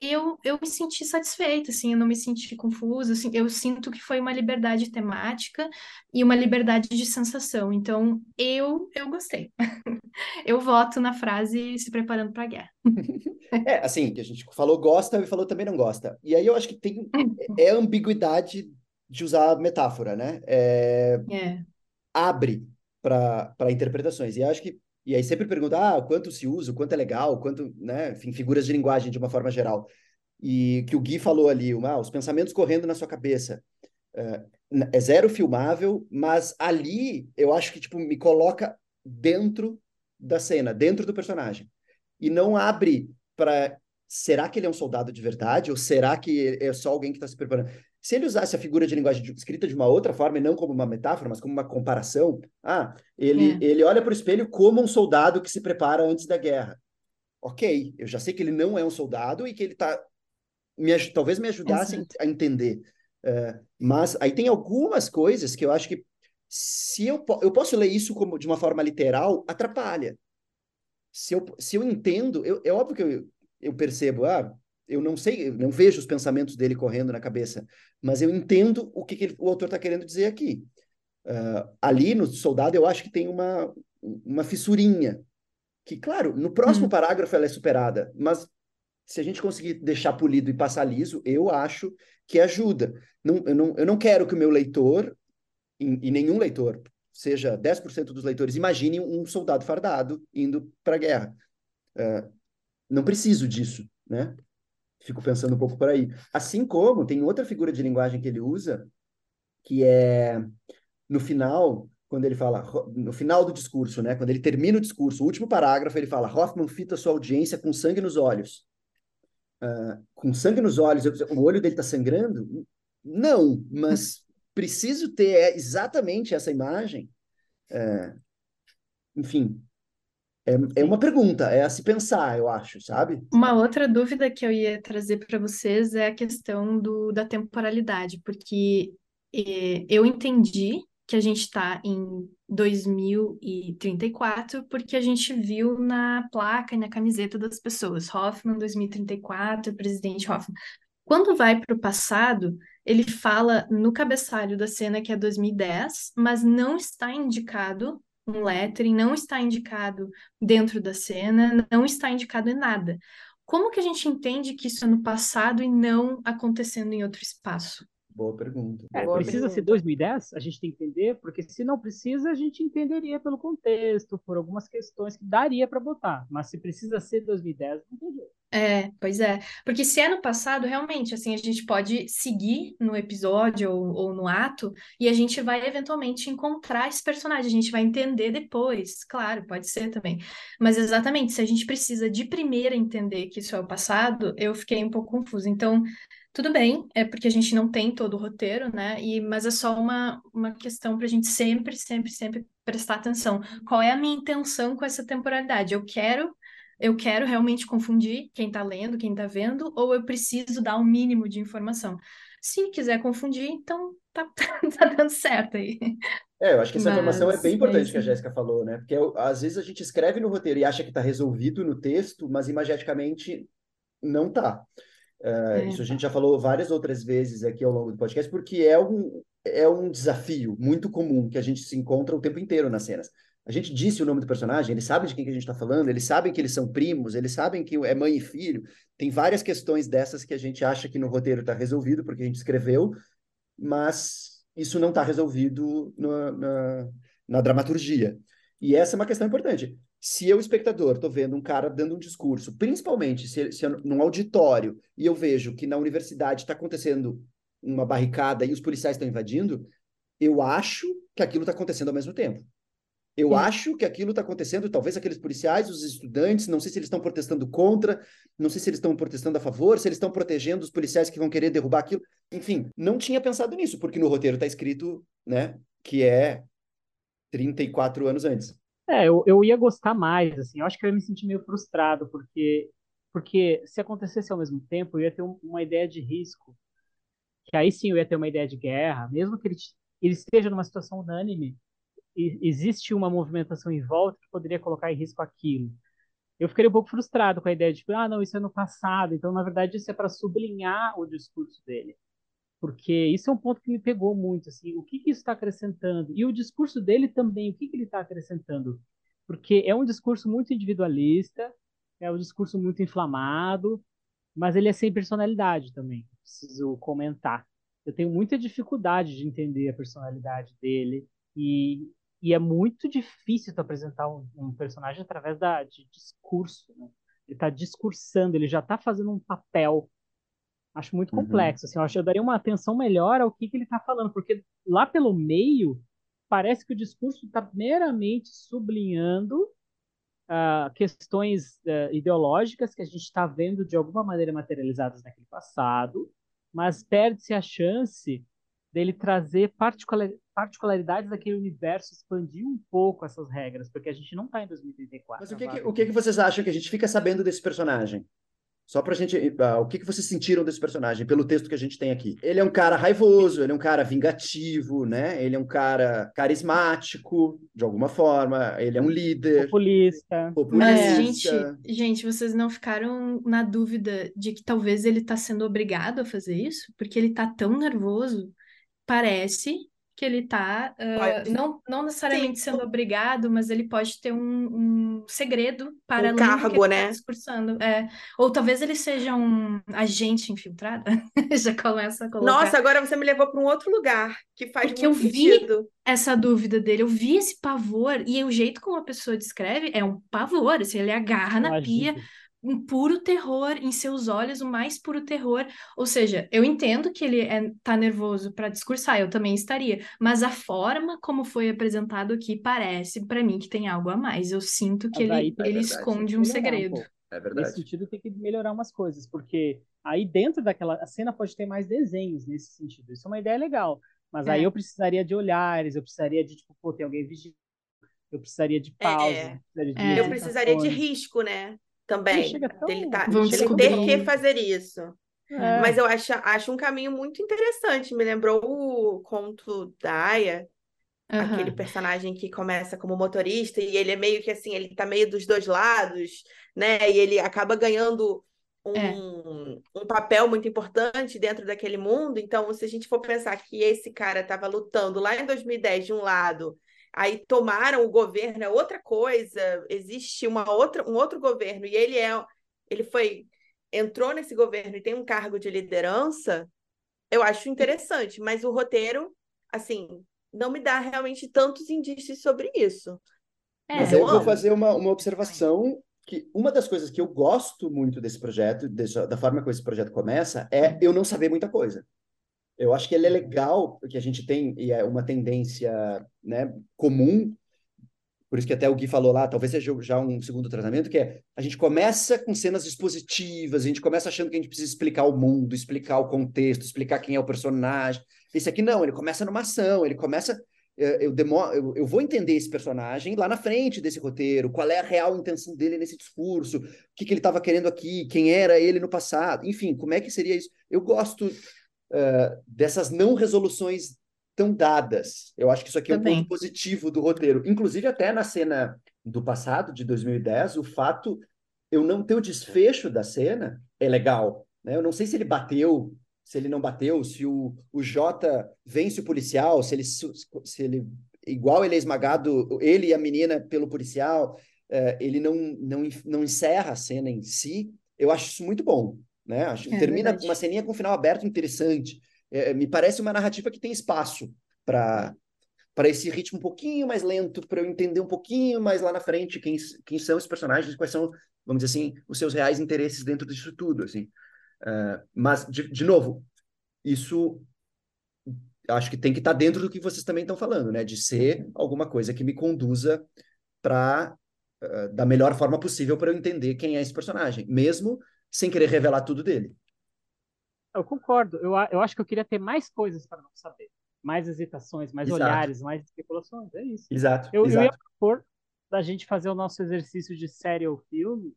eu, eu me senti satisfeita, assim, eu não me senti confusa, assim, eu sinto que foi uma liberdade temática e uma liberdade de sensação. Então, eu, eu gostei. (laughs) eu voto na frase se preparando para a guerra. (laughs) É, assim, que a gente falou gosta e falou também não gosta. E aí eu acho que tem (laughs) é ambiguidade de usar metáfora, né? É, é. Abre para interpretações. E acho que e aí sempre pergunta, ah, quanto se usa, quanto é legal, quanto, né, enfim, figuras de linguagem de uma forma geral. E que o Gui falou ali, ah, os pensamentos correndo na sua cabeça. É, é zero filmável, mas ali eu acho que, tipo, me coloca dentro da cena, dentro do personagem. E não abre para será que ele é um soldado de verdade? Ou será que é só alguém que está se preparando? Se ele usasse a figura de linguagem de, escrita de uma outra forma, e não como uma metáfora, mas como uma comparação, ah, ele, é. ele olha para o espelho como um soldado que se prepara antes da guerra. Ok, eu já sei que ele não é um soldado e que ele está. Me, talvez me ajudasse Exato. a entender. Uh, mas aí tem algumas coisas que eu acho que se eu, eu posso ler isso como de uma forma literal, atrapalha. Se eu, se eu entendo, eu, é óbvio que eu, eu percebo, ah, eu não sei, eu não vejo os pensamentos dele correndo na cabeça, mas eu entendo o que, que ele, o autor está querendo dizer aqui. Uh, ali no Soldado, eu acho que tem uma, uma fissurinha, que, claro, no próximo hum. parágrafo ela é superada, mas se a gente conseguir deixar polido e passar liso, eu acho que ajuda. Não, eu, não, eu não quero que o meu leitor, e, e nenhum leitor, seja 10% dos leitores, imagine um soldado fardado indo para a guerra. Uh, não preciso disso, né? Fico pensando um pouco por aí. Assim como tem outra figura de linguagem que ele usa, que é no final, quando ele fala, no final do discurso, né? Quando ele termina o discurso, o último parágrafo, ele fala: Hoffman fita sua audiência com sangue nos olhos. Uh, com sangue nos olhos, o olho dele está sangrando? Não, mas preciso ter exatamente essa imagem. Uh, enfim, é, é uma pergunta, é a se pensar, eu acho, sabe? Uma outra dúvida que eu ia trazer para vocês é a questão do, da temporalidade, porque eh, eu entendi que a gente está em 2034, porque a gente viu na placa e na camiseta das pessoas, Hoffman 2034, presidente Hoffman. Quando vai para o passado, ele fala no cabeçalho da cena que é 2010, mas não está indicado um lettering, não está indicado dentro da cena, não está indicado em nada. Como que a gente entende que isso é no passado e não acontecendo em outro espaço? Boa pergunta. É, Boa precisa pergunta. ser 2010? A gente tem que entender, porque se não precisa, a gente entenderia pelo contexto, por algumas questões que daria para botar. Mas se precisa ser 2010, não tem jeito. É, pois é. Porque se é no passado, realmente, assim, a gente pode seguir no episódio ou, ou no ato e a gente vai eventualmente encontrar esse personagem, a gente vai entender depois, claro, pode ser também. Mas exatamente, se a gente precisa de primeira entender que isso é o passado, eu fiquei um pouco confusa. Então, tudo bem, é porque a gente não tem todo o roteiro, né? E, mas é só uma, uma questão para a gente sempre, sempre, sempre prestar atenção. Qual é a minha intenção com essa temporalidade? Eu quero eu quero realmente confundir quem está lendo, quem está vendo, ou eu preciso dar um mínimo de informação. Se quiser confundir, então tá, (laughs) tá dando certo aí. É, eu acho que essa Mas, informação é bem importante é que a Jéssica falou, né? Porque às vezes a gente escreve no roteiro e acha que está resolvido no texto, mas imageticamente não está. É, é. Isso a gente já falou várias outras vezes aqui ao longo do podcast, porque é um, é um desafio muito comum que a gente se encontra o tempo inteiro nas cenas. A gente disse o nome do personagem, eles sabem de quem que a gente está falando, eles sabem que eles são primos, eles sabem que é mãe e filho. Tem várias questões dessas que a gente acha que no roteiro está resolvido, porque a gente escreveu, mas isso não está resolvido na, na, na, dramaturgia. E essa é uma questão importante. Se eu, espectador, estou vendo um cara dando um discurso, principalmente se, se eu, num auditório, e eu vejo que na universidade está acontecendo uma barricada e os policiais estão invadindo, eu acho que aquilo está acontecendo ao mesmo tempo. Eu é. acho que aquilo está acontecendo, talvez aqueles policiais, os estudantes, não sei se eles estão protestando contra, não sei se eles estão protestando a favor, se eles estão protegendo os policiais que vão querer derrubar aquilo. Enfim, não tinha pensado nisso, porque no roteiro está escrito, né, que é 34 anos antes. É, eu, eu ia gostar mais, assim, eu acho que eu ia me sentir meio frustrado, porque, porque se acontecesse ao mesmo tempo, eu ia ter um, uma ideia de risco, que aí sim eu ia ter uma ideia de guerra, mesmo que ele, ele esteja numa situação unânime, existe uma movimentação em volta que poderia colocar em risco aquilo. Eu ficaria um pouco frustrado com a ideia de, ah, não, isso é no passado. Então, na verdade, isso é para sublinhar o discurso dele. Porque isso é um ponto que me pegou muito, assim, o que, que isso está acrescentando? E o discurso dele também, o que, que ele está acrescentando? Porque é um discurso muito individualista, é um discurso muito inflamado, mas ele é sem personalidade também, preciso comentar. Eu tenho muita dificuldade de entender a personalidade dele, e e é muito difícil tu apresentar um, um personagem através da, de discurso. Né? Ele está discursando, ele já está fazendo um papel. Acho muito uhum. complexo. Assim, eu acho que eu daria uma atenção melhor ao que, que ele está falando, porque lá pelo meio parece que o discurso está meramente sublinhando uh, questões uh, ideológicas que a gente está vendo de alguma maneira materializadas naquele passado, mas perde-se a chance dele trazer particularidades daquele universo, expandir um pouco essas regras, porque a gente não está em 2034. Mas o que, que, o que, que vocês acham que a gente fica sabendo desse personagem? Só pra gente. Uh, o que, que vocês sentiram desse personagem, pelo texto que a gente tem aqui? Ele é um cara raivoso, ele é um cara vingativo, né? Ele é um cara carismático, de alguma forma, ele é um líder. Populista. populista. Mas, gente, gente, vocês não ficaram na dúvida de que talvez ele tá sendo obrigado a fazer isso? Porque ele tá tão nervoso parece que ele está uh, não, não necessariamente Sim. sendo obrigado, mas ele pode ter um, um segredo para um cargo, tá né? Tá discursando. É. Ou talvez ele seja um agente infiltrado. (laughs) Já começa a colocar. Nossa, agora você me levou para um outro lugar que faz Porque muito eu sentido. vi essa dúvida dele, eu vi esse pavor, e o jeito como a pessoa descreve é um pavor, assim, ele agarra na pia um puro terror em seus olhos, o mais puro terror. Ou seja, eu entendo que ele é, tá nervoso para discursar, eu também estaria, mas a forma como foi apresentado aqui parece para mim que tem algo a mais. Eu sinto que ele, tá ele esconde um segredo. Um é verdade. Nesse sentido, tem que melhorar umas coisas, porque aí dentro daquela a cena pode ter mais desenhos nesse sentido. Isso é uma ideia legal. Mas é. aí eu precisaria de olhares, eu precisaria de, tipo, pô, tem alguém vigiando, eu precisaria de pausa, é. eu precisaria de, é. eu precisaria de risco, né? Também. Tão... Ele, tá, ele ter que fazer isso. É. Mas eu acho, acho um caminho muito interessante. Me lembrou o conto da Aya, Uhum. Aquele personagem que começa como motorista e ele é meio que assim, ele tá meio dos dois lados, né? E ele acaba ganhando um, é. um papel muito importante dentro daquele mundo. Então, se a gente for pensar que esse cara estava lutando lá em 2010 de um lado, aí tomaram o governo é outra coisa, existe uma outra, um outro governo e ele é ele foi entrou nesse governo e tem um cargo de liderança, eu acho interessante, mas o roteiro, assim, não me dá realmente tantos indícios sobre isso. É, mas eu vou fazer uma, uma observação que uma das coisas que eu gosto muito desse projeto, dessa, da forma como esse projeto começa, é eu não saber muita coisa. Eu acho que ele é legal, porque a gente tem, e é uma tendência né, comum, por isso que até o Gui falou lá, talvez seja já um segundo tratamento, que é a gente começa com cenas expositivas, a gente começa achando que a gente precisa explicar o mundo, explicar o contexto, explicar quem é o personagem. Esse aqui não, ele começa numa ação, ele começa. Eh, eu, demoro, eu, eu vou entender esse personagem lá na frente desse roteiro, qual é a real intenção dele nesse discurso, o que, que ele estava querendo aqui, quem era ele no passado, enfim, como é que seria isso? Eu gosto uh, dessas não resoluções tão dadas. Eu acho que isso aqui é um ponto positivo do roteiro. Inclusive, até na cena do passado, de 2010, o fato eu não ter o desfecho da cena é legal. Né? Eu não sei se ele bateu, se ele não bateu, se o, o Jota vence o policial, se ele, se ele igual ele é esmagado, ele e a menina pelo policial, uh, ele não, não, não encerra a cena em si. Eu acho isso muito bom. Né? Acho, é, termina verdade. uma ceninha com um final aberto interessante. É, me parece uma narrativa que tem espaço para para esse ritmo um pouquinho mais lento, para eu entender um pouquinho mais lá na frente quem, quem são os personagens, quais são, vamos dizer assim, os seus reais interesses dentro disso tudo, assim. Uh, mas, de, de novo, isso acho que tem que estar tá dentro do que vocês também estão falando, né? De ser alguma coisa que me conduza para uh, da melhor forma possível para eu entender quem é esse personagem, mesmo sem querer revelar tudo dele. Eu concordo. Eu, eu acho que eu queria ter mais coisas para não saber. Mais hesitações, mais exato. olhares, mais especulações. É isso. Exato. Eu, exato. eu ia propor da gente fazer o nosso exercício de série ou filme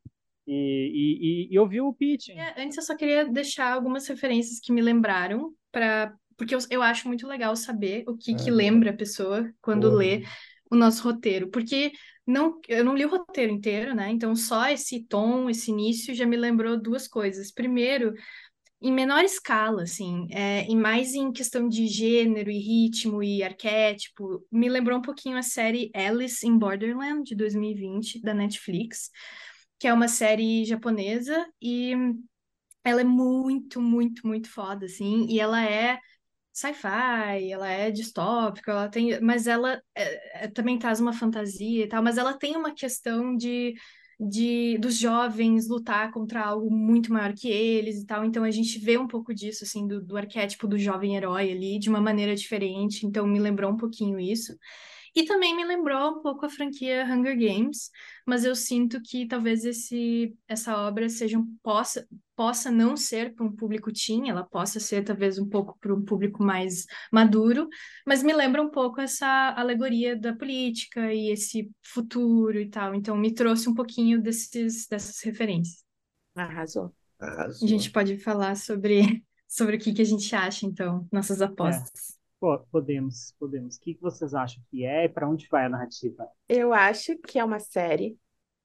e, e, e ouvir o pitching. É, antes eu só queria deixar algumas referências que me lembraram para porque eu, eu acho muito legal saber o que, que lembra a pessoa quando lê o nosso roteiro, porque não, eu não li o roteiro inteiro, né? Então só esse tom, esse início já me lembrou duas coisas. Primeiro, em menor escala, assim, é, e mais em questão de gênero e ritmo e arquétipo, me lembrou um pouquinho a série Alice in Borderland, de 2020, da Netflix, que é uma série japonesa e ela é muito, muito, muito foda, assim, e ela é sci-fi, ela é distópica, ela tem, mas ela é, é, também traz uma fantasia e tal, mas ela tem uma questão de de dos jovens lutar contra algo muito maior que eles e tal. Então a gente vê um pouco disso, assim, do, do arquétipo do jovem herói ali, de uma maneira diferente. Então me lembrou um pouquinho isso. E também me lembrou um pouco a franquia Hunger Games, mas eu sinto que talvez esse, essa obra seja um, possa, possa não ser para um público teen, ela possa ser talvez um pouco para um público mais maduro, mas me lembra um pouco essa alegoria da política e esse futuro e tal. Então me trouxe um pouquinho desses, dessas referências. Arrasou. Arrasou. A gente pode falar sobre, (laughs) sobre o que, que a gente acha, então, nossas apostas. É. Podemos, podemos. O que vocês acham que é e para onde vai a narrativa? Eu acho que é uma série,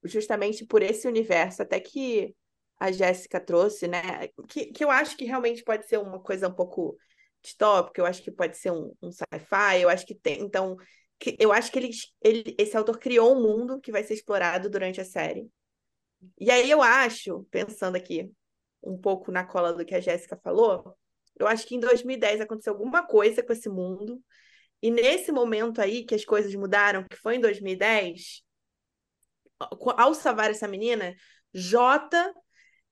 justamente por esse universo, até que a Jéssica trouxe, né? Que, que eu acho que realmente pode ser uma coisa um pouco distópica, eu acho que pode ser um, um sci-fi, eu acho que tem. Então, que, eu acho que ele, ele, esse autor criou um mundo que vai ser explorado durante a série. E aí eu acho, pensando aqui um pouco na cola do que a Jéssica falou, eu acho que em 2010 aconteceu alguma coisa com esse mundo. E nesse momento aí que as coisas mudaram, que foi em 2010, ao salvar essa menina, Jota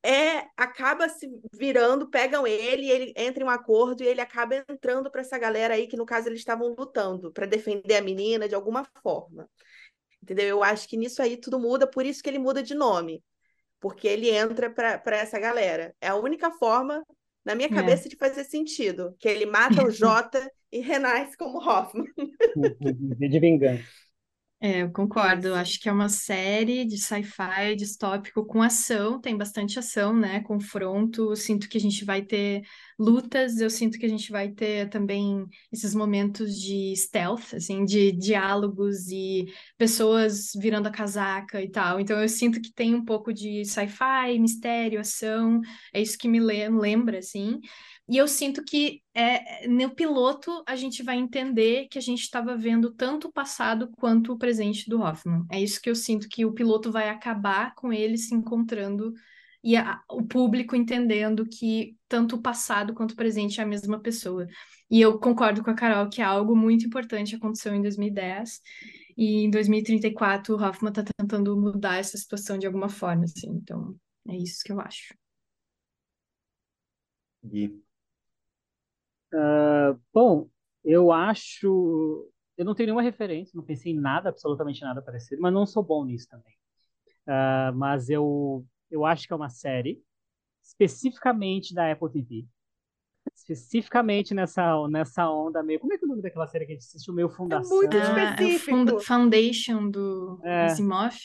é acaba se virando, pegam ele, ele entra em um acordo e ele acaba entrando para essa galera aí que no caso eles estavam lutando para defender a menina de alguma forma. Entendeu? Eu acho que nisso aí tudo muda, por isso que ele muda de nome. Porque ele entra para essa galera. É a única forma na minha é. cabeça, é. de fazer sentido. Que ele mata o (laughs) Jota e renasce como Hoffman. de vingança. É, eu concordo. Acho que é uma série de sci-fi distópico com ação, tem bastante ação, né? Confronto. Sinto que a gente vai ter lutas, eu sinto que a gente vai ter também esses momentos de stealth, assim, de diálogos e pessoas virando a casaca e tal. Então eu sinto que tem um pouco de sci-fi, mistério, ação. É isso que me lembra, assim. E eu sinto que é, no piloto a gente vai entender que a gente estava vendo tanto o passado quanto o presente do Hoffman. É isso que eu sinto que o piloto vai acabar com ele se encontrando e a, o público entendendo que tanto o passado quanto o presente é a mesma pessoa. E eu concordo com a Carol que algo muito importante aconteceu em 2010 e em 2034 o Hoffman está tentando mudar essa situação de alguma forma, assim. Então, é isso que eu acho. Gui. Uh, bom, eu acho. Eu não tenho nenhuma referência, não pensei em nada, absolutamente nada parecido, mas não sou bom nisso também. Uh, mas eu, eu acho que é uma série, especificamente da Apple TV. Especificamente nessa, nessa onda meio. Como é que é o nome daquela série que a gente assistiu? Meio Fundação. É muito específico. Ah, é Foundation do é. Asimov.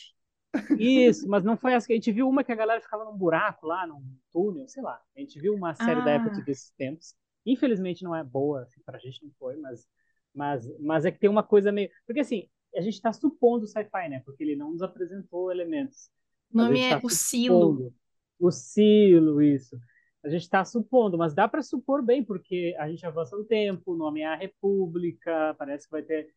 Isso, mas não foi essa que a gente viu uma que a galera ficava num buraco lá, num túnel, sei lá. A gente viu uma série ah. da Apple TV esses tempos. Infelizmente não é boa, assim, pra gente não foi, mas, mas, mas é que tem uma coisa meio. Porque assim, a gente está supondo o sci-fi, né? Porque ele não nos apresentou elementos. O nome é tá o Silo. O Silo, isso. A gente está supondo, mas dá para supor bem, porque a gente avança no tempo, o nome é a República, parece que vai ter.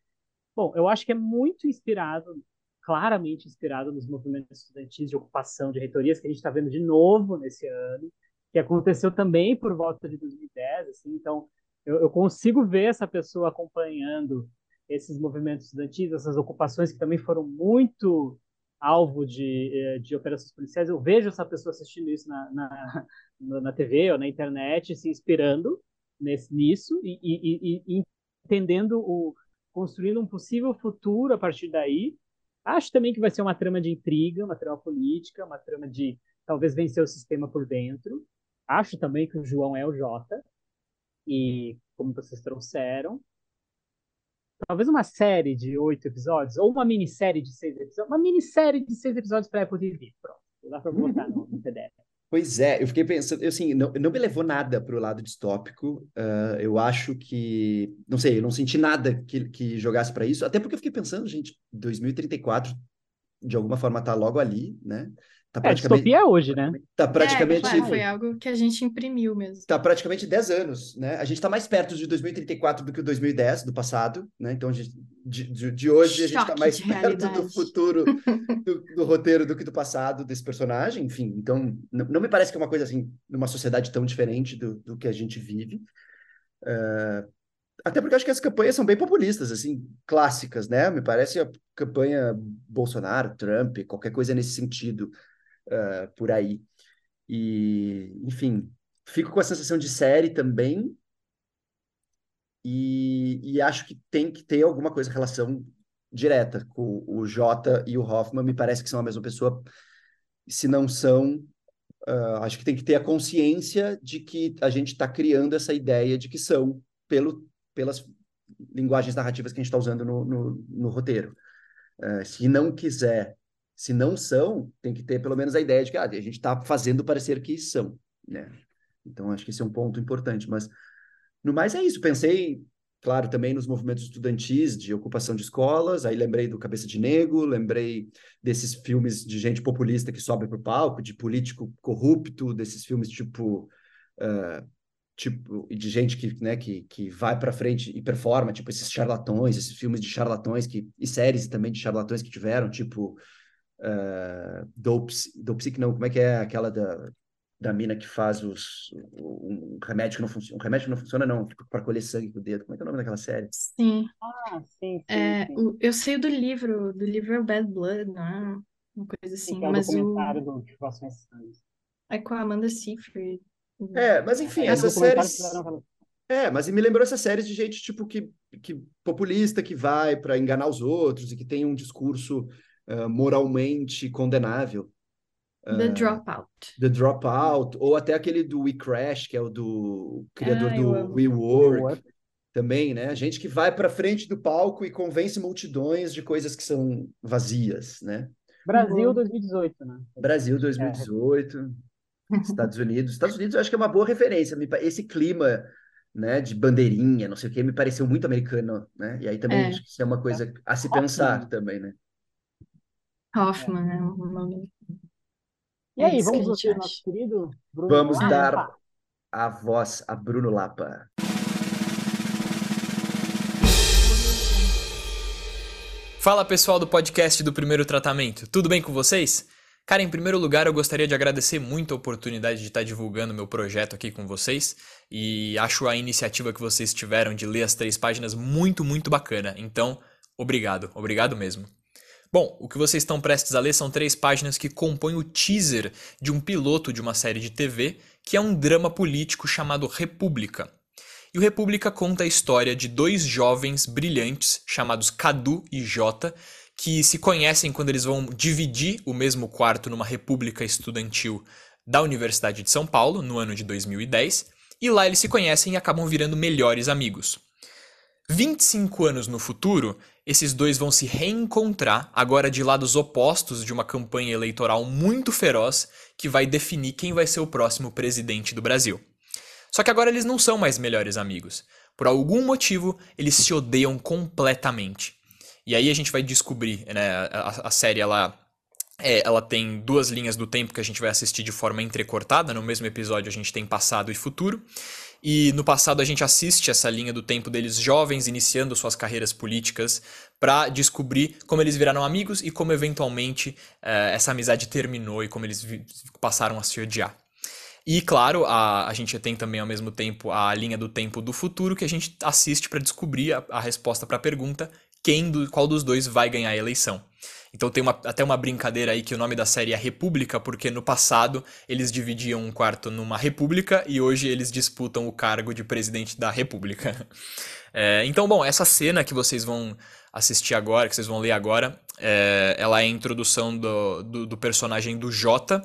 Bom, eu acho que é muito inspirado, claramente inspirado nos movimentos estudantis de ocupação de reitorias que a gente está vendo de novo nesse ano que aconteceu também por volta de 2010, assim, então eu, eu consigo ver essa pessoa acompanhando esses movimentos estudantis, essas ocupações que também foram muito alvo de, eh, de operações policiais. Eu vejo essa pessoa assistindo isso na, na, (laughs) na TV ou na internet, se inspirando nesse, nisso e, e, e, entendendo o construindo um possível futuro a partir daí. Acho também que vai ser uma trama de intriga, uma trama política, uma trama de talvez vencer o sistema por dentro. Acho também que o João é o Jota. E como vocês trouxeram, talvez uma série de oito episódios, ou uma minissérie de seis episódios, uma minissérie de seis episódios para Apple TV. Pronto, dá para (laughs) botar no, no PDF. Pois é, eu fiquei pensando, assim, não, não me levou nada para o lado distópico. Uh, eu acho que, não sei, eu não senti nada que, que jogasse para isso, até porque eu fiquei pensando, gente, 2034 de alguma forma tá logo ali, né? Tá é, praticamente... É, distopia hoje, né? Tá praticamente... É, foi algo que a gente imprimiu mesmo. Tá praticamente 10 anos, né? A gente tá mais perto de 2034 do que o 2010, do passado, né? Então, gente, de, de, de, hoje, Choque a gente tá mais perto do futuro (laughs) do, do, roteiro do que do passado desse personagem, enfim. Então, não, não, me parece que é uma coisa assim, numa sociedade tão diferente do, do que a gente vive. Uh, até porque acho que as campanhas são bem populistas, assim, clássicas, né? Me parece a campanha Bolsonaro, Trump, qualquer coisa nesse sentido uh, por aí. E, enfim, fico com a sensação de série também. E, e acho que tem que ter alguma coisa, relação direta com o Jota e o Hoffman. Me parece que são a mesma pessoa. Se não são, uh, acho que tem que ter a consciência de que a gente está criando essa ideia de que são, pelo, pelas linguagens narrativas que a gente está usando no, no, no roteiro. Uh, se não quiser se não são, tem que ter pelo menos a ideia de que ah, a gente está fazendo parecer que são, né? Então, acho que esse é um ponto importante. Mas, no mais, é isso. Pensei, claro, também nos movimentos estudantis de ocupação de escolas, aí lembrei do Cabeça de Negro, lembrei desses filmes de gente populista que sobe para o palco, de político corrupto, desses filmes tipo... Uh, tipo, de gente que, né, que, que vai para frente e performa, tipo esses charlatões, esses filmes de charlatões que, e séries também de charlatões que tiveram, tipo uh, Dope, Dope não, como é que é aquela da, da mina que faz os um remédio que não funciona, um remédio que não funciona não, tipo para colher sangue com o dedo. Como é que é o nome daquela série? Sim. Ah, sim, sim, é, sim. O, eu sei do livro, do livro é Bad Blood, não é? Uma coisa assim, sim, é mas o do É com a Amanda Seyfried. É, mas enfim, é, essas séries é, mas me lembrou essas séries de gente tipo que, que populista que vai para enganar os outros e que tem um discurso uh, moralmente condenável. The uh, Dropout. The Dropout, ou até aquele do We Crash, que é o do criador ah, do We Work. também, né? Gente que vai para frente do palco e convence multidões de coisas que são vazias, né? Brasil 2018, né? Brasil 2018, é. (laughs) Estados Unidos. Estados Unidos eu acho que é uma boa referência. Esse clima, né, de bandeirinha, não sei o que, me pareceu muito americano, né? E aí também é. acho que isso é uma coisa a se pensar também, né? Hoffman, né? E aí, é vamos ouvir nosso querido Bruno Vamos Lapa. dar a voz a Bruno Lapa. Fala pessoal do podcast do Primeiro Tratamento, tudo bem com vocês? Cara, em primeiro lugar, eu gostaria de agradecer muito a oportunidade de estar divulgando meu projeto aqui com vocês e acho a iniciativa que vocês tiveram de ler as três páginas muito, muito bacana. Então, obrigado, obrigado mesmo. Bom, o que vocês estão prestes a ler são três páginas que compõem o teaser de um piloto de uma série de TV que é um drama político chamado República. E o República conta a história de dois jovens brilhantes chamados Cadu e Jota, que se conhecem quando eles vão dividir o mesmo quarto numa república estudantil da Universidade de São Paulo, no ano de 2010, e lá eles se conhecem e acabam virando melhores amigos. 25 anos no futuro, esses dois vão se reencontrar, agora de lados opostos de uma campanha eleitoral muito feroz que vai definir quem vai ser o próximo presidente do Brasil. Só que agora eles não são mais melhores amigos. Por algum motivo, eles se odeiam completamente. E aí a gente vai descobrir, né? A, a série ela é, ela tem duas linhas do tempo que a gente vai assistir de forma entrecortada. No mesmo episódio a gente tem passado e futuro. E no passado a gente assiste essa linha do tempo deles jovens iniciando suas carreiras políticas para descobrir como eles viraram amigos e como eventualmente é, essa amizade terminou e como eles passaram a se odiar. E claro, a, a gente tem também ao mesmo tempo a linha do tempo do futuro que a gente assiste para descobrir a, a resposta para a pergunta quem do, qual dos dois vai ganhar a eleição. Então tem uma, até uma brincadeira aí que o nome da série é República, porque no passado eles dividiam um quarto numa república e hoje eles disputam o cargo de presidente da república. (laughs) É, então, bom, essa cena que vocês vão assistir agora, que vocês vão ler agora, é, ela é a introdução do, do, do personagem do Jota,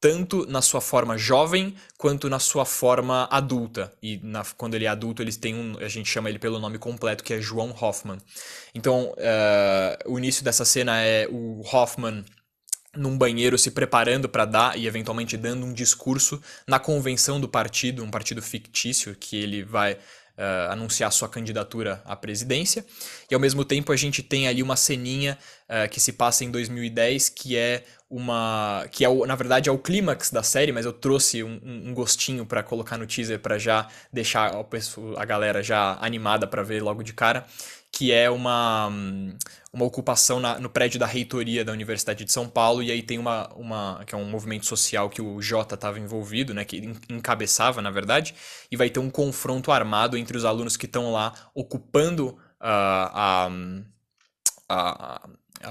tanto na sua forma jovem quanto na sua forma adulta. E na, quando ele é adulto, eles têm um, a gente chama ele pelo nome completo, que é João Hoffman. Então, uh, o início dessa cena é o Hoffman num banheiro se preparando para dar e eventualmente dando um discurso na convenção do partido, um partido fictício que ele vai uh, anunciar sua candidatura à presidência. E ao mesmo tempo a gente tem ali uma ceninha uh, que se passa em 2010, que é uma. que é na verdade é o clímax da série, mas eu trouxe um, um gostinho para colocar no teaser para já deixar a, pessoa, a galera já animada para ver logo de cara. Que é uma, uma ocupação na, no prédio da reitoria da Universidade de São Paulo, e aí tem uma, uma que é um movimento social que o Jota estava envolvido, né, que encabeçava, na verdade, e vai ter um confronto armado entre os alunos que estão lá ocupando uh, a, a,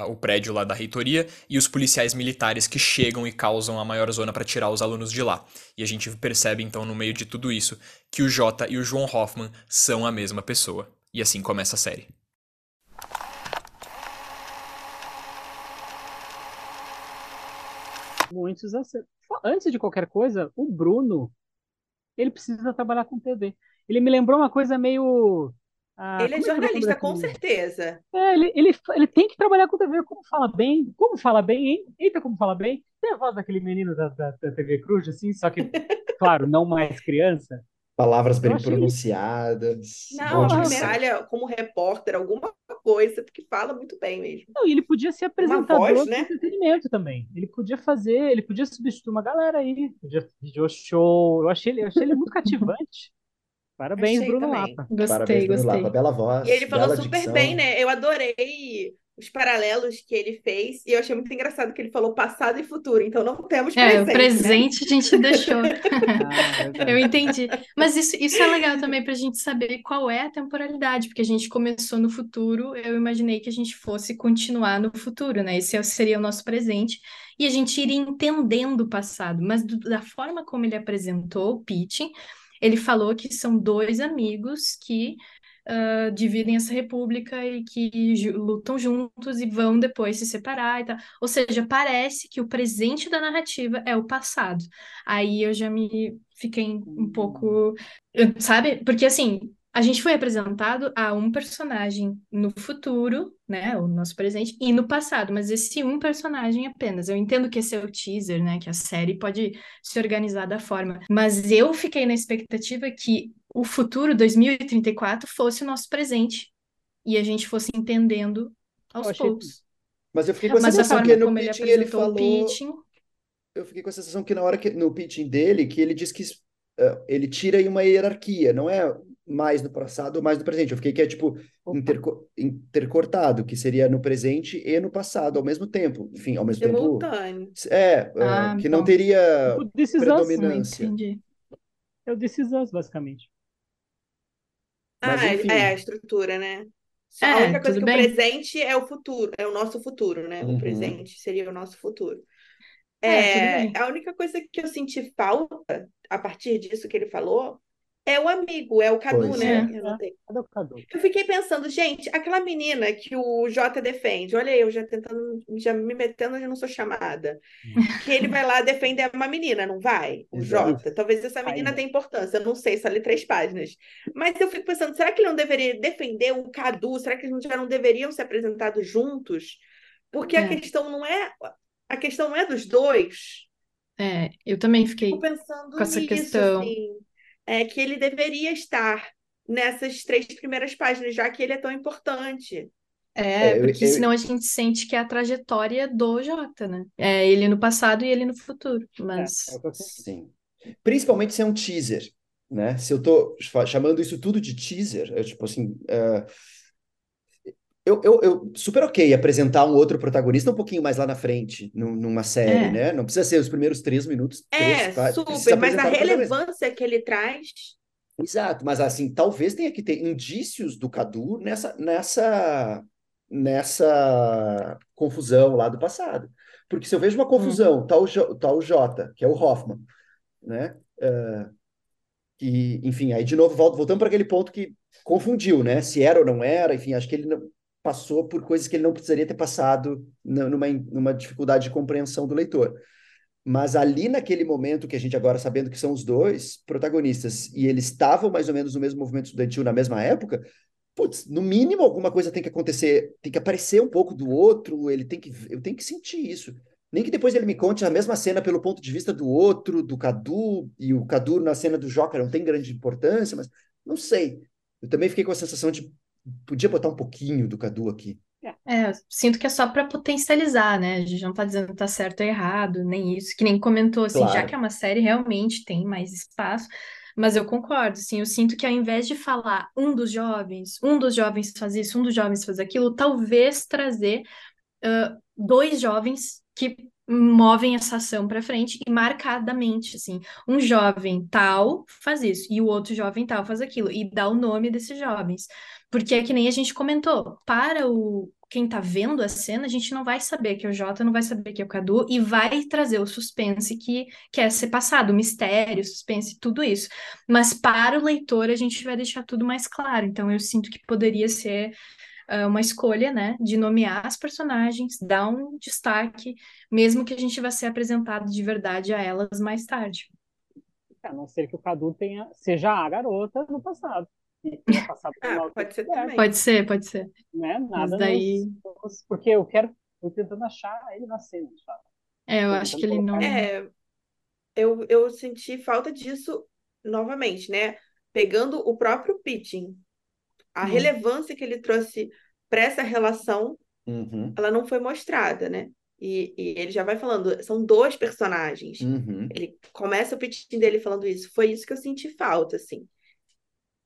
o prédio lá da reitoria e os policiais militares que chegam e causam a maior zona para tirar os alunos de lá. E a gente percebe então no meio de tudo isso que o Jota e o João Hoffman são a mesma pessoa. E assim começa a série. Muitos Antes de qualquer coisa, o Bruno ele precisa trabalhar com TV. Ele me lembrou uma coisa meio ah, ele é, é jornalista, com certeza. É, ele, ele, ele tem que trabalhar com TV. Como fala bem? Como fala bem, hein? Eita, como fala bem. Tem a voz daquele menino da, da, da TV Cruz, assim, só que, (laughs) claro, não mais criança. Palavras bem pronunciadas. Não, a medalha como repórter, alguma coisa, porque fala muito bem mesmo. Não, e ele podia ser apresentador voz, né? de entretenimento também. Ele podia fazer, ele podia substituir uma galera aí, podia fazer show. Eu achei ele, eu achei ele muito cativante. Parabéns, Achei Bruno também. Lapa. Gostei, Parabéns, Bruno gostei. Lapa. Bela voz. E ele falou bela super dicção. bem, né? Eu adorei os paralelos que ele fez e eu achei muito engraçado que ele falou passado e futuro, então não temos presente. É, o presente né? a gente deixou. (laughs) ah, eu entendi. Mas isso, isso é legal também para a gente saber qual é a temporalidade, porque a gente começou no futuro, eu imaginei que a gente fosse continuar no futuro, né? Esse seria o nosso presente e a gente iria entendendo o passado, mas do, da forma como ele apresentou o pitching, ele falou que são dois amigos que uh, dividem essa república e que lutam juntos e vão depois se separar e tal. Ou seja, parece que o presente da narrativa é o passado. Aí eu já me fiquei um pouco, sabe? Porque assim, a gente foi apresentado a um personagem no futuro, né, o nosso presente, e no passado, mas esse um personagem apenas. Eu entendo que esse é o teaser, né, que a série pode se organizar da forma, mas eu fiquei na expectativa que o futuro 2034 fosse o nosso presente e a gente fosse entendendo aos achei... poucos. Mas eu fiquei com a mas sensação a que no pitching ele, ele falou... Pitching... Eu fiquei com a sensação que na hora que no pitching dele, que ele diz que uh, ele tira aí uma hierarquia, não é mais no passado ou mais no presente. Eu fiquei que é tipo interco intercortado, que seria no presente e no passado ao mesmo tempo. Enfim, ao mesmo Simultâneo. tempo. É, ah, uh, que não teria predominância. Entendi. É o Us, basicamente. Mas, ah, enfim. é a estrutura, né? É, a única coisa que bem. o presente é o futuro, é o nosso futuro, né? Uhum. O presente seria o nosso futuro. É, é a única coisa que eu senti falta a partir disso que ele falou é o amigo, é o Cadu, pois né? É. Eu, Cadu? eu fiquei pensando, gente, aquela menina que o Jota defende, olha eu já tentando, já me metendo onde não sou chamada. Hum. Que ele vai lá defender uma menina, não vai? O Jota. Talvez essa menina tenha importância, eu não sei, só li três páginas. Mas eu fico pensando, será que ele não deveria defender o Cadu? Será que eles já não deveriam ser apresentados juntos? Porque é. a questão não é. A questão não é dos dois. É, eu também fiquei com essa nisso, questão. Assim é, que ele deveria estar nessas três primeiras páginas, já que ele é tão importante. É, é porque eu, senão a gente sente que é a trajetória do Jota, né? É ele no passado e ele no futuro, mas... É, é Sim. Principalmente se é um teaser, né? Se eu tô chamando isso tudo de teaser, é tipo assim... Uh eu, eu, eu, super ok apresentar um outro protagonista um pouquinho mais lá na frente, numa série, é. né? Não precisa ser os primeiros três minutos. É, três, super, mas a relevância que ele traz. Exato, mas assim, talvez tenha que ter indícios do Cadu nessa, nessa, nessa confusão lá do passado. Porque se eu vejo uma confusão, hum. tal, tal Jota, que é o Hoffman, né? Uh, que, enfim, aí de novo voltando para aquele ponto que confundiu, né? Se era ou não era, enfim, acho que ele não, passou por coisas que ele não precisaria ter passado numa, numa dificuldade de compreensão do leitor. Mas ali naquele momento que a gente agora sabendo que são os dois protagonistas e eles estavam mais ou menos no mesmo movimento estudantil na mesma época, putz, no mínimo alguma coisa tem que acontecer, tem que aparecer um pouco do outro, ele tem que eu tenho que sentir isso. Nem que depois ele me conte a mesma cena pelo ponto de vista do outro, do Cadu, e o Cadu na cena do Joca não tem grande importância, mas não sei. Eu também fiquei com a sensação de podia botar um pouquinho do Cadu aqui. É, sinto que é só para potencializar, né? A gente não tá dizendo que tá certo ou errado, nem isso, que nem comentou, assim, claro. já que é uma série, realmente tem mais espaço, mas eu concordo, assim, eu sinto que ao invés de falar um dos jovens, um dos jovens faz isso, um dos jovens faz aquilo, talvez trazer uh, dois jovens que movem essa ação para frente e marcadamente, assim, um jovem tal faz isso e o outro jovem tal faz aquilo e dá o nome desses jovens. Porque é que nem a gente comentou, para o quem tá vendo a cena, a gente não vai saber que é o Jota, não vai saber que é o Cadu, e vai trazer o suspense que quer ser passado, o mistério, o suspense, tudo isso. Mas para o leitor, a gente vai deixar tudo mais claro. Então, eu sinto que poderia ser uh, uma escolha, né, de nomear as personagens, dar um destaque, mesmo que a gente vá ser apresentado de verdade a elas mais tarde. A não ser que o Cadu tenha, seja a garota no passado passado ah, pode ser também. Pode ser, pode ser. Né? Nada Mas daí... Nos, porque eu quero, eu tentando achar ele na cena, sabe? É, eu acho que ele não... É, eu, eu senti falta disso novamente, né? Pegando o próprio pitching, a hum. relevância que ele trouxe para essa relação, uhum. ela não foi mostrada, né? E, e, ele já vai falando, são dois personagens. Uhum. Ele começa o pitching dele falando isso. Foi isso que eu senti falta, assim.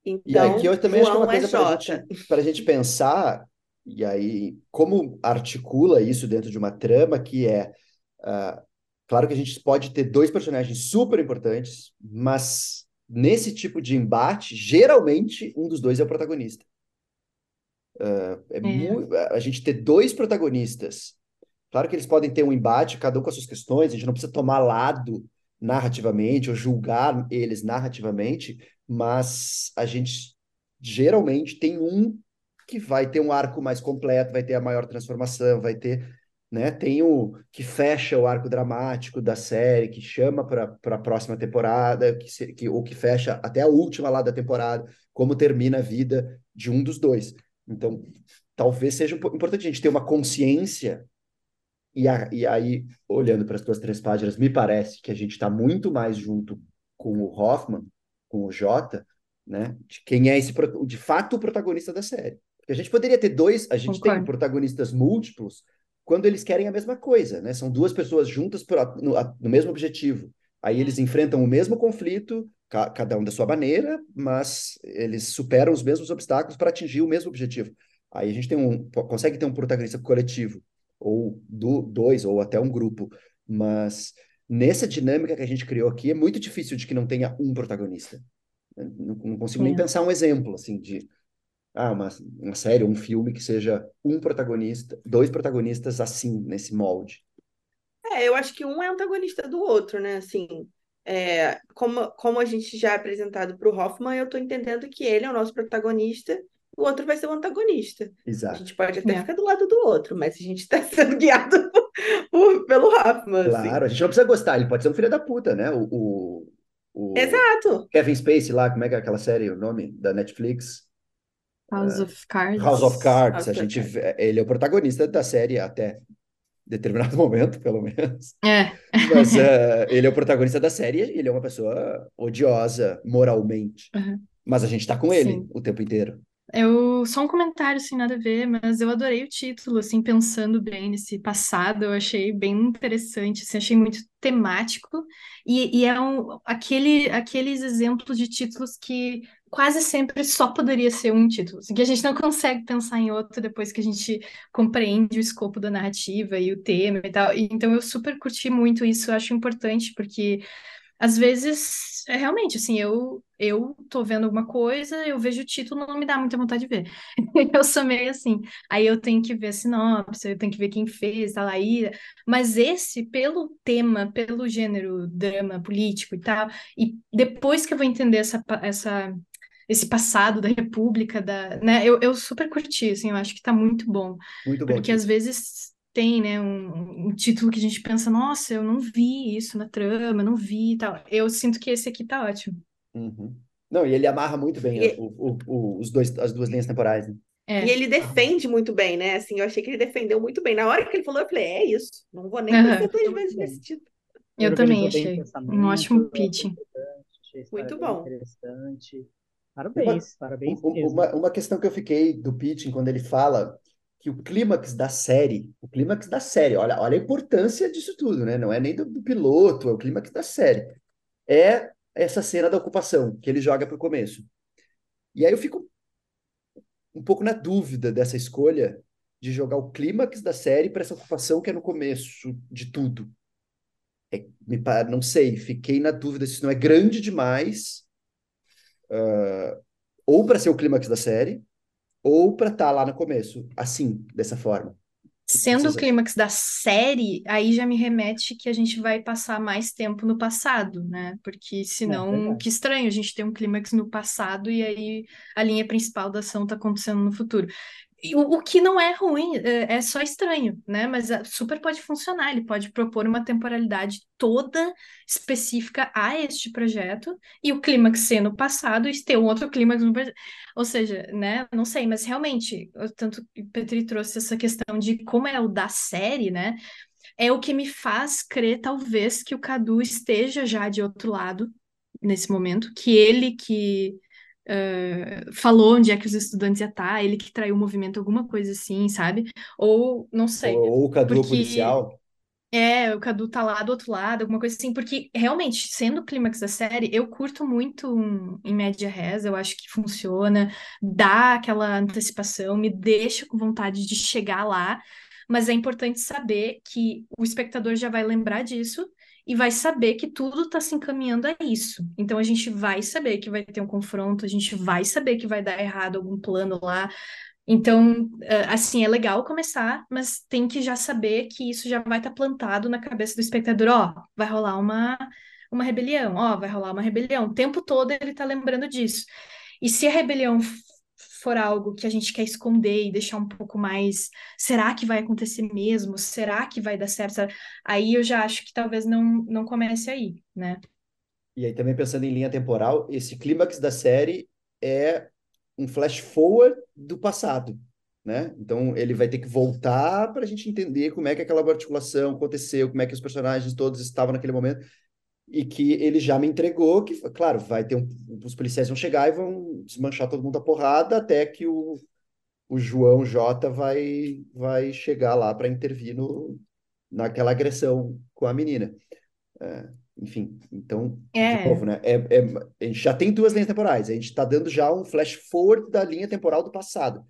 Então, e aqui eu também João acho que é uma coisa é para a gente pensar, e aí, como articula isso dentro de uma trama que é. Uh, claro que a gente pode ter dois personagens super importantes, mas nesse tipo de embate, geralmente um dos dois é o protagonista. Uh, é é. A gente ter dois protagonistas. Claro que eles podem ter um embate, cada um com as suas questões, a gente não precisa tomar lado narrativamente ou julgar eles narrativamente, mas a gente geralmente tem um que vai ter um arco mais completo, vai ter a maior transformação, vai ter. né? Tem o que fecha o arco dramático da série, que chama para a próxima temporada, que, se, que, ou que fecha até a última lá da temporada, como termina a vida de um dos dois. Então, talvez seja importante a gente ter uma consciência, e, a, e aí, olhando para as tuas três páginas, me parece que a gente está muito mais junto com o Hoffman, com o Jota, né? De quem é esse, de fato, o protagonista da série. Porque a gente poderia ter dois, a gente Concordo. tem protagonistas múltiplos quando eles querem a mesma coisa, né? São duas pessoas juntas no, no mesmo objetivo. Aí eles enfrentam o mesmo conflito, ca, cada um da sua maneira, mas eles superam os mesmos obstáculos para atingir o mesmo objetivo. Aí a gente tem um, consegue ter um protagonista coletivo, ou do, dois, ou até um grupo. Mas nessa dinâmica que a gente criou aqui, é muito difícil de que não tenha um protagonista. Não, não consigo nem pensar um exemplo, assim, de ah, uma, uma série, um filme que seja um protagonista, dois protagonistas assim, nesse molde. É, eu acho que um é antagonista do outro, né? Assim, é, como, como a gente já é apresentado para o Hoffman, eu estou entendendo que ele é o nosso protagonista, o outro vai ser o antagonista. Exato. A gente pode até é. ficar do lado do outro, mas a gente está (laughs) sendo guiado por, (laughs) pelo Hoffman. Assim. Claro, assim. a gente não precisa gostar, ele pode ser um filho da puta, né? O, o, o Exato. Kevin Spacey lá, como é que é aquela série, o nome da Netflix? House of Cards. House of Cards. House a gente, Cards. ele é o protagonista da série até determinado (laughs) momento, pelo menos. É. Mas uh, ele é o protagonista da série e ele é uma pessoa odiosa moralmente. Uhum. Mas a gente tá com ele Sim. o tempo inteiro. Eu, só um comentário, sem nada a ver, mas eu adorei o título, assim, pensando bem nesse passado, eu achei bem interessante, assim, achei muito temático, e, e é um, aquele, aqueles exemplos de títulos que quase sempre só poderia ser um título, assim, que a gente não consegue pensar em outro depois que a gente compreende o escopo da narrativa e o tema e tal, então eu super curti muito isso, eu acho importante, porque às vezes, é realmente, assim, eu, eu tô vendo alguma coisa, eu vejo o título, não me dá muita vontade de ver. (laughs) eu sou meio assim. Aí eu tenho que ver a sinopse, eu tenho que ver quem fez, tal, aí. Mas esse, pelo tema, pelo gênero drama político e tal, e depois que eu vou entender essa, essa esse passado da República, da, né? Eu, eu super curti, assim, eu acho que tá muito bom. Muito bom. Porque às vezes tem, né, um, um, título que a gente pensa, nossa, eu não vi isso na trama, não vi e tal. Eu sinto que esse aqui tá ótimo. Uhum. Não, e ele amarra muito bem e... o, o, o, os dois, as duas linhas temporais. Né? É. E ele defende muito bem, né? Assim, eu achei que ele defendeu muito bem. Na hora que ele falou, eu falei, é isso, não vou nem pensar duas vezes nesse título. Eu também achei um ótimo pitch. Muito bom. Interessante. Parabéns, uma, parabéns Uma, uma questão que eu fiquei do pitching quando ele fala que o clímax da série, o clímax da série, olha, olha a importância disso tudo, né? Não é nem do, do piloto, é o clímax da série. É essa cena da ocupação que ele joga para o começo. E aí eu fico um pouco na dúvida dessa escolha de jogar o clímax da série para essa ocupação que é no começo de tudo. É, me, não sei, fiquei na dúvida se isso não é grande demais, uh, ou para ser o clímax da série, ou para estar tá lá no começo, assim, dessa forma. Sendo o clímax da série, aí já me remete que a gente vai passar mais tempo no passado, né? Porque é senão, é que estranho, a gente tem um clímax no passado e aí a linha principal da ação está acontecendo no futuro. O, que não é ruim, é, é só estranho, né? Mas é, super pode funcionar. Ele pode propor uma temporalidade toda específica a este projeto e o clímax ser no passado e ter um outro clímax no Ou seja, né? Não sei, mas realmente, tanto Petri trouxe essa questão de como é o da série, né? É o que me faz crer, talvez, que o Cadu esteja já de outro lado nesse momento, que ele que Uh, falou onde é que os estudantes iam estar, ele que traiu o movimento, alguma coisa assim, sabe? Ou, não sei. Ou, o Cadu porque... policial. É, o Cadu tá lá do outro lado, alguma coisa assim, porque realmente, sendo o clímax da série, eu curto muito um, em média res, eu acho que funciona, dá aquela antecipação, me deixa com vontade de chegar lá, mas é importante saber que o espectador já vai lembrar disso e vai saber que tudo está se encaminhando a isso. Então a gente vai saber que vai ter um confronto, a gente vai saber que vai dar errado algum plano lá. Então, eh, assim, é legal começar, mas tem que já saber que isso já vai estar tá plantado na cabeça do espectador, ó, vai rolar uma uma rebelião, ó, vai rolar uma rebelião. O tempo todo ele está lembrando disso. E se a rebelião for algo que a gente quer esconder e deixar um pouco mais, será que vai acontecer mesmo? Será que vai dar certo? Aí eu já acho que talvez não, não comece aí, né? E aí também pensando em linha temporal, esse clímax da série é um flash forward do passado, né? Então ele vai ter que voltar para a gente entender como é que aquela articulação aconteceu, como é que os personagens todos estavam naquele momento e que ele já me entregou que, claro, vai ter um, os policiais vão chegar e vão desmanchar todo mundo a porrada até que o, o João J vai vai chegar lá para intervir no, naquela agressão com a menina. É, enfim, então, é. de novo, né? É, é, a gente já tem duas linhas temporais, a gente está dando já um flash forward da linha temporal do passado.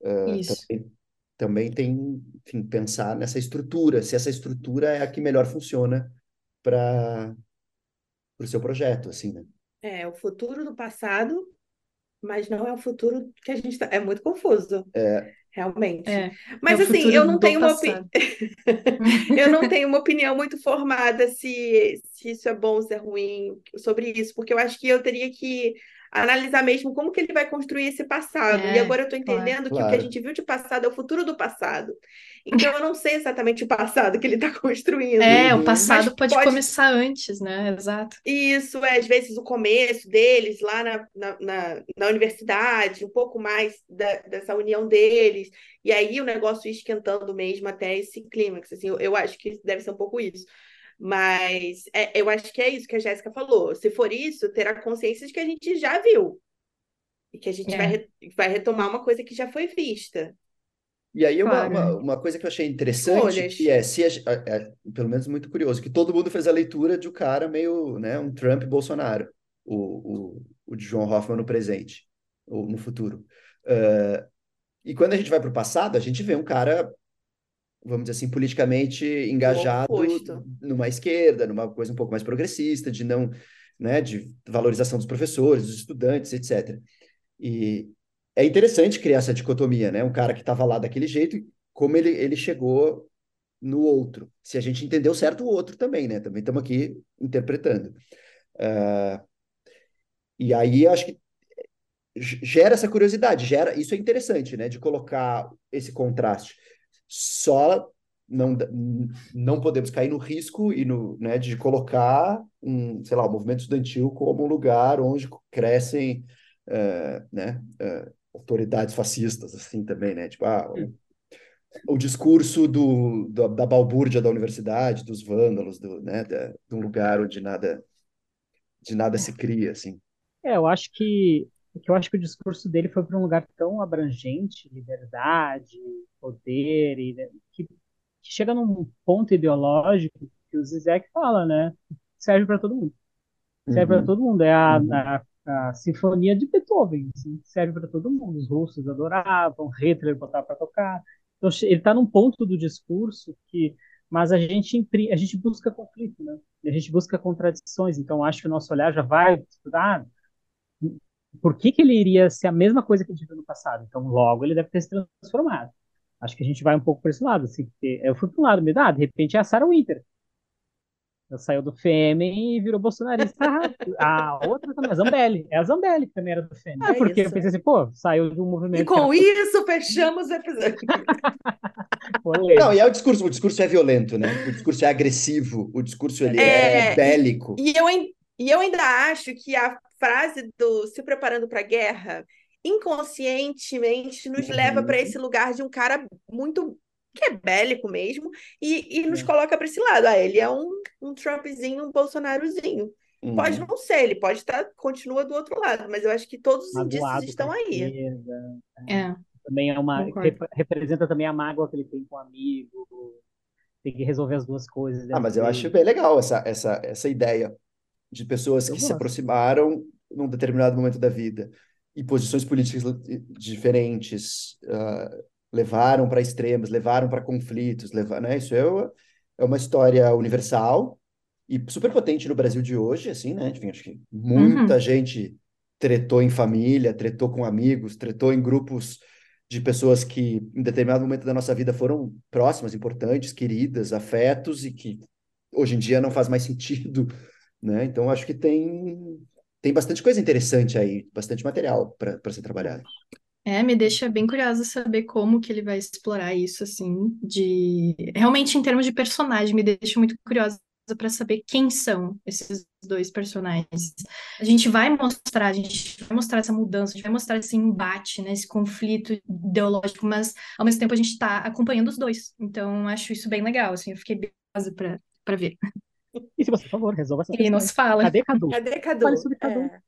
Uh, Isso. Também, também tem, enfim, pensar nessa estrutura, se essa estrutura é a que melhor funciona para o seu projeto, assim, né? É, o futuro do passado, mas não é o futuro que a gente está. É muito confuso. É. Realmente. É, mas é assim, eu não tenho uma opi... (laughs) eu não tenho uma opinião muito formada se, se isso é bom ou se é ruim sobre isso, porque eu acho que eu teria que analisar mesmo como que ele vai construir esse passado. É, e agora eu estou entendendo claro. que o que a gente viu de passado é o futuro do passado. Então eu não sei exatamente o passado que ele está (laughs) construindo. É, o passado pode, pode, começar antes, né? Exato. Isso, é, às vezes o começo deles lá na, na, na, na universidade, um pouco mais da, dessa união deles. E aí o negócio esquentando mesmo até esse clímax. Assim, eu, eu acho que deve ser um pouco isso. Mas é, eu acho que é isso que a Jéssica falou. Se for isso, terá consciência de que a gente já viu. E que a gente é. vai, vai retomar uma coisa que já foi vista. E aí, uma, uma, uma, coisa que eu achei interessante, que é, se a, é, pelo menos muito curioso, que todo mundo fez a leitura de um cara meio, né, um Trump Bolsonaro, o, o, o de João Hoffman no presente, ou no futuro. Uh, e quando a gente vai para o passado, a gente vê um cara vamos dizer assim, politicamente engajado numa esquerda, numa coisa um pouco mais progressista, de não, né, de valorização dos professores, dos estudantes, etc. E é interessante criar essa dicotomia, né? Um cara que estava lá daquele jeito, como ele, ele chegou no outro. Se a gente entendeu certo o outro também, né? Também estamos aqui interpretando. Uh, e aí acho que gera essa curiosidade, gera isso é interessante, né? De colocar esse contraste só não, não podemos cair no risco e no, né, de colocar um, sei lá, o movimento estudantil como um lugar onde crescem uh, né, uh, autoridades fascistas, assim, também, né? Tipo, ah, o, o discurso do, do, da balbúrdia da universidade, dos vândalos, do, né, de, de um lugar onde nada, de nada se cria, assim. É, eu acho que que eu acho que o discurso dele foi para um lugar tão abrangente, liberdade, poder, e, né, que, que, chega num ponto ideológico que o Zizek fala, né? Serve para todo mundo. Serve uhum. para todo mundo. É a, uhum. a, a, sinfonia de Beethoven. Assim, serve para todo mundo. Os russos adoravam, Hitler botava para tocar. Então, ele está num ponto do discurso que mas a gente a gente busca conflito, né? A gente busca contradições. Então acho que o nosso olhar já vai estudar por que, que ele iria ser a mesma coisa que a gente viu no passado? Então, logo, ele deve ter se transformado. Acho que a gente vai um pouco para esse lado, assim, eu fui para um lado, me dá, de repente é a Sarah Winter. Ela saiu do Fêmen e virou bolsonarista. a outra também, a Zambelli. É a Zambelli que também era do Fêmen. É porque isso. eu pensei assim, pô, saiu de um movimento. E com era... isso fechamos o episódio. (laughs) Não, e é o discurso, o discurso é violento, né? O discurso é agressivo, o discurso ele é, é bélico. E eu, e eu ainda acho que a frase do se preparando para a guerra inconscientemente nos uhum. leva para esse lugar de um cara muito que é bélico mesmo e, e nos é. coloca para esse lado. Ah, ele é um, um Trumpzinho, um Bolsonarozinho. Uhum. Pode não ser, ele pode estar, continua do outro lado, mas eu acho que todos os indícios estão aí. É. é. Também é uma. Rep, representa também a mágoa que ele tem com o amigo. Tem que resolver as duas coisas. Ah, mas eu acho bem legal essa, essa, essa ideia de pessoas eu que gosto. se aproximaram num determinado momento da vida e posições políticas diferentes uh, levaram para extremos, levaram para conflitos, levar, né? Isso é, é uma história universal e super potente no Brasil de hoje, assim, né? Enfim, acho que muita uhum. gente tretou em família, tretou com amigos, tretou em grupos de pessoas que em determinado momento da nossa vida foram próximas, importantes, queridas, afetos e que hoje em dia não faz mais sentido né? Então, acho que tem, tem bastante coisa interessante aí, bastante material para ser trabalhado. É, me deixa bem curiosa saber como que ele vai explorar isso, assim, de... Realmente, em termos de personagem, me deixa muito curiosa para saber quem são esses dois personagens. A gente vai mostrar, a gente vai mostrar essa mudança, a gente vai mostrar esse embate, né, esse conflito ideológico, mas ao mesmo tempo a gente está acompanhando os dois. Então, acho isso bem legal, assim, eu fiquei curiosa para ver. E se você, por favor, resolva essa questão. E nos fala. Cadê Cadu? Cadê Cadu? Fale sobre Cadu. É...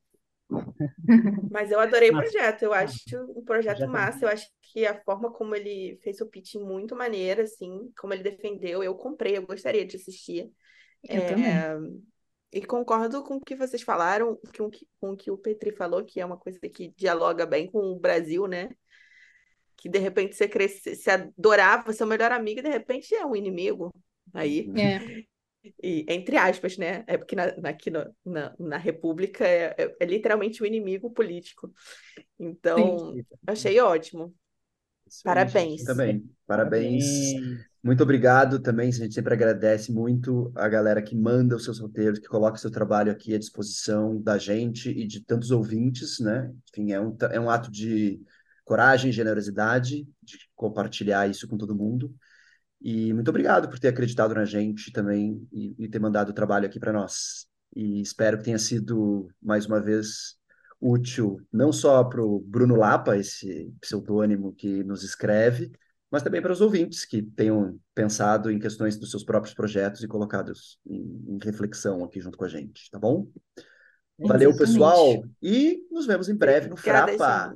(laughs) Mas eu adorei o projeto, eu acho um projeto é massa, eu acho que a forma como ele fez o pitch muito maneira, assim, como ele defendeu, eu comprei, eu gostaria de assistir. Eu é, também. E concordo com o que vocês falaram, com, com o que o Petri falou, que é uma coisa que dialoga bem com o Brasil, né? Que de repente você cresce, se adorava seu melhor amigo e de repente é um inimigo. Aí. É. E, entre aspas, né? É porque na, na aqui no, na, na República é, é, é, literalmente o inimigo político. Então, Sim. achei ótimo. Parabéns. Também. Parabéns. Muito obrigado também. A gente sempre agradece muito a galera que manda os seus roteiros, que coloca o seu trabalho aqui à disposição da gente e de tantos ouvintes, né? Enfim, é um, é um ato de coragem, generosidade, de compartilhar isso com todo mundo. E muito obrigado por ter acreditado na gente também e, e ter mandado o trabalho aqui para nós. E espero que tenha sido, mais uma vez, útil não só para o Bruno Lapa, esse pseudônimo que nos escreve, mas também para os ouvintes que tenham pensado em questões dos seus próprios projetos e colocados em, em reflexão aqui junto com a gente, tá bom? Valeu, Exatamente. pessoal, e nos vemos em breve no Obrigada, Frapa.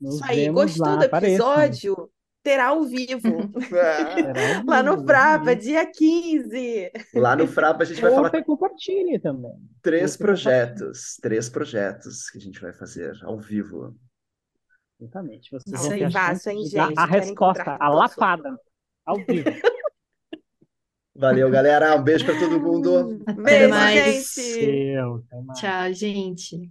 Isso aí, gostou lá, do episódio? Terá ao vivo. (laughs) É. Lá no Frapa, dia 15. Lá no Frapa a gente vai falar. compartilhe também. Três projetos. Três projetos que a gente vai fazer ao vivo. Exatamente. Vocês Isso aí, faça, hein, gente? A resposta, a lapada, ao vivo. (laughs) Valeu, galera. Um beijo para todo mundo. Até beijo, mais. gente. Tchau, gente.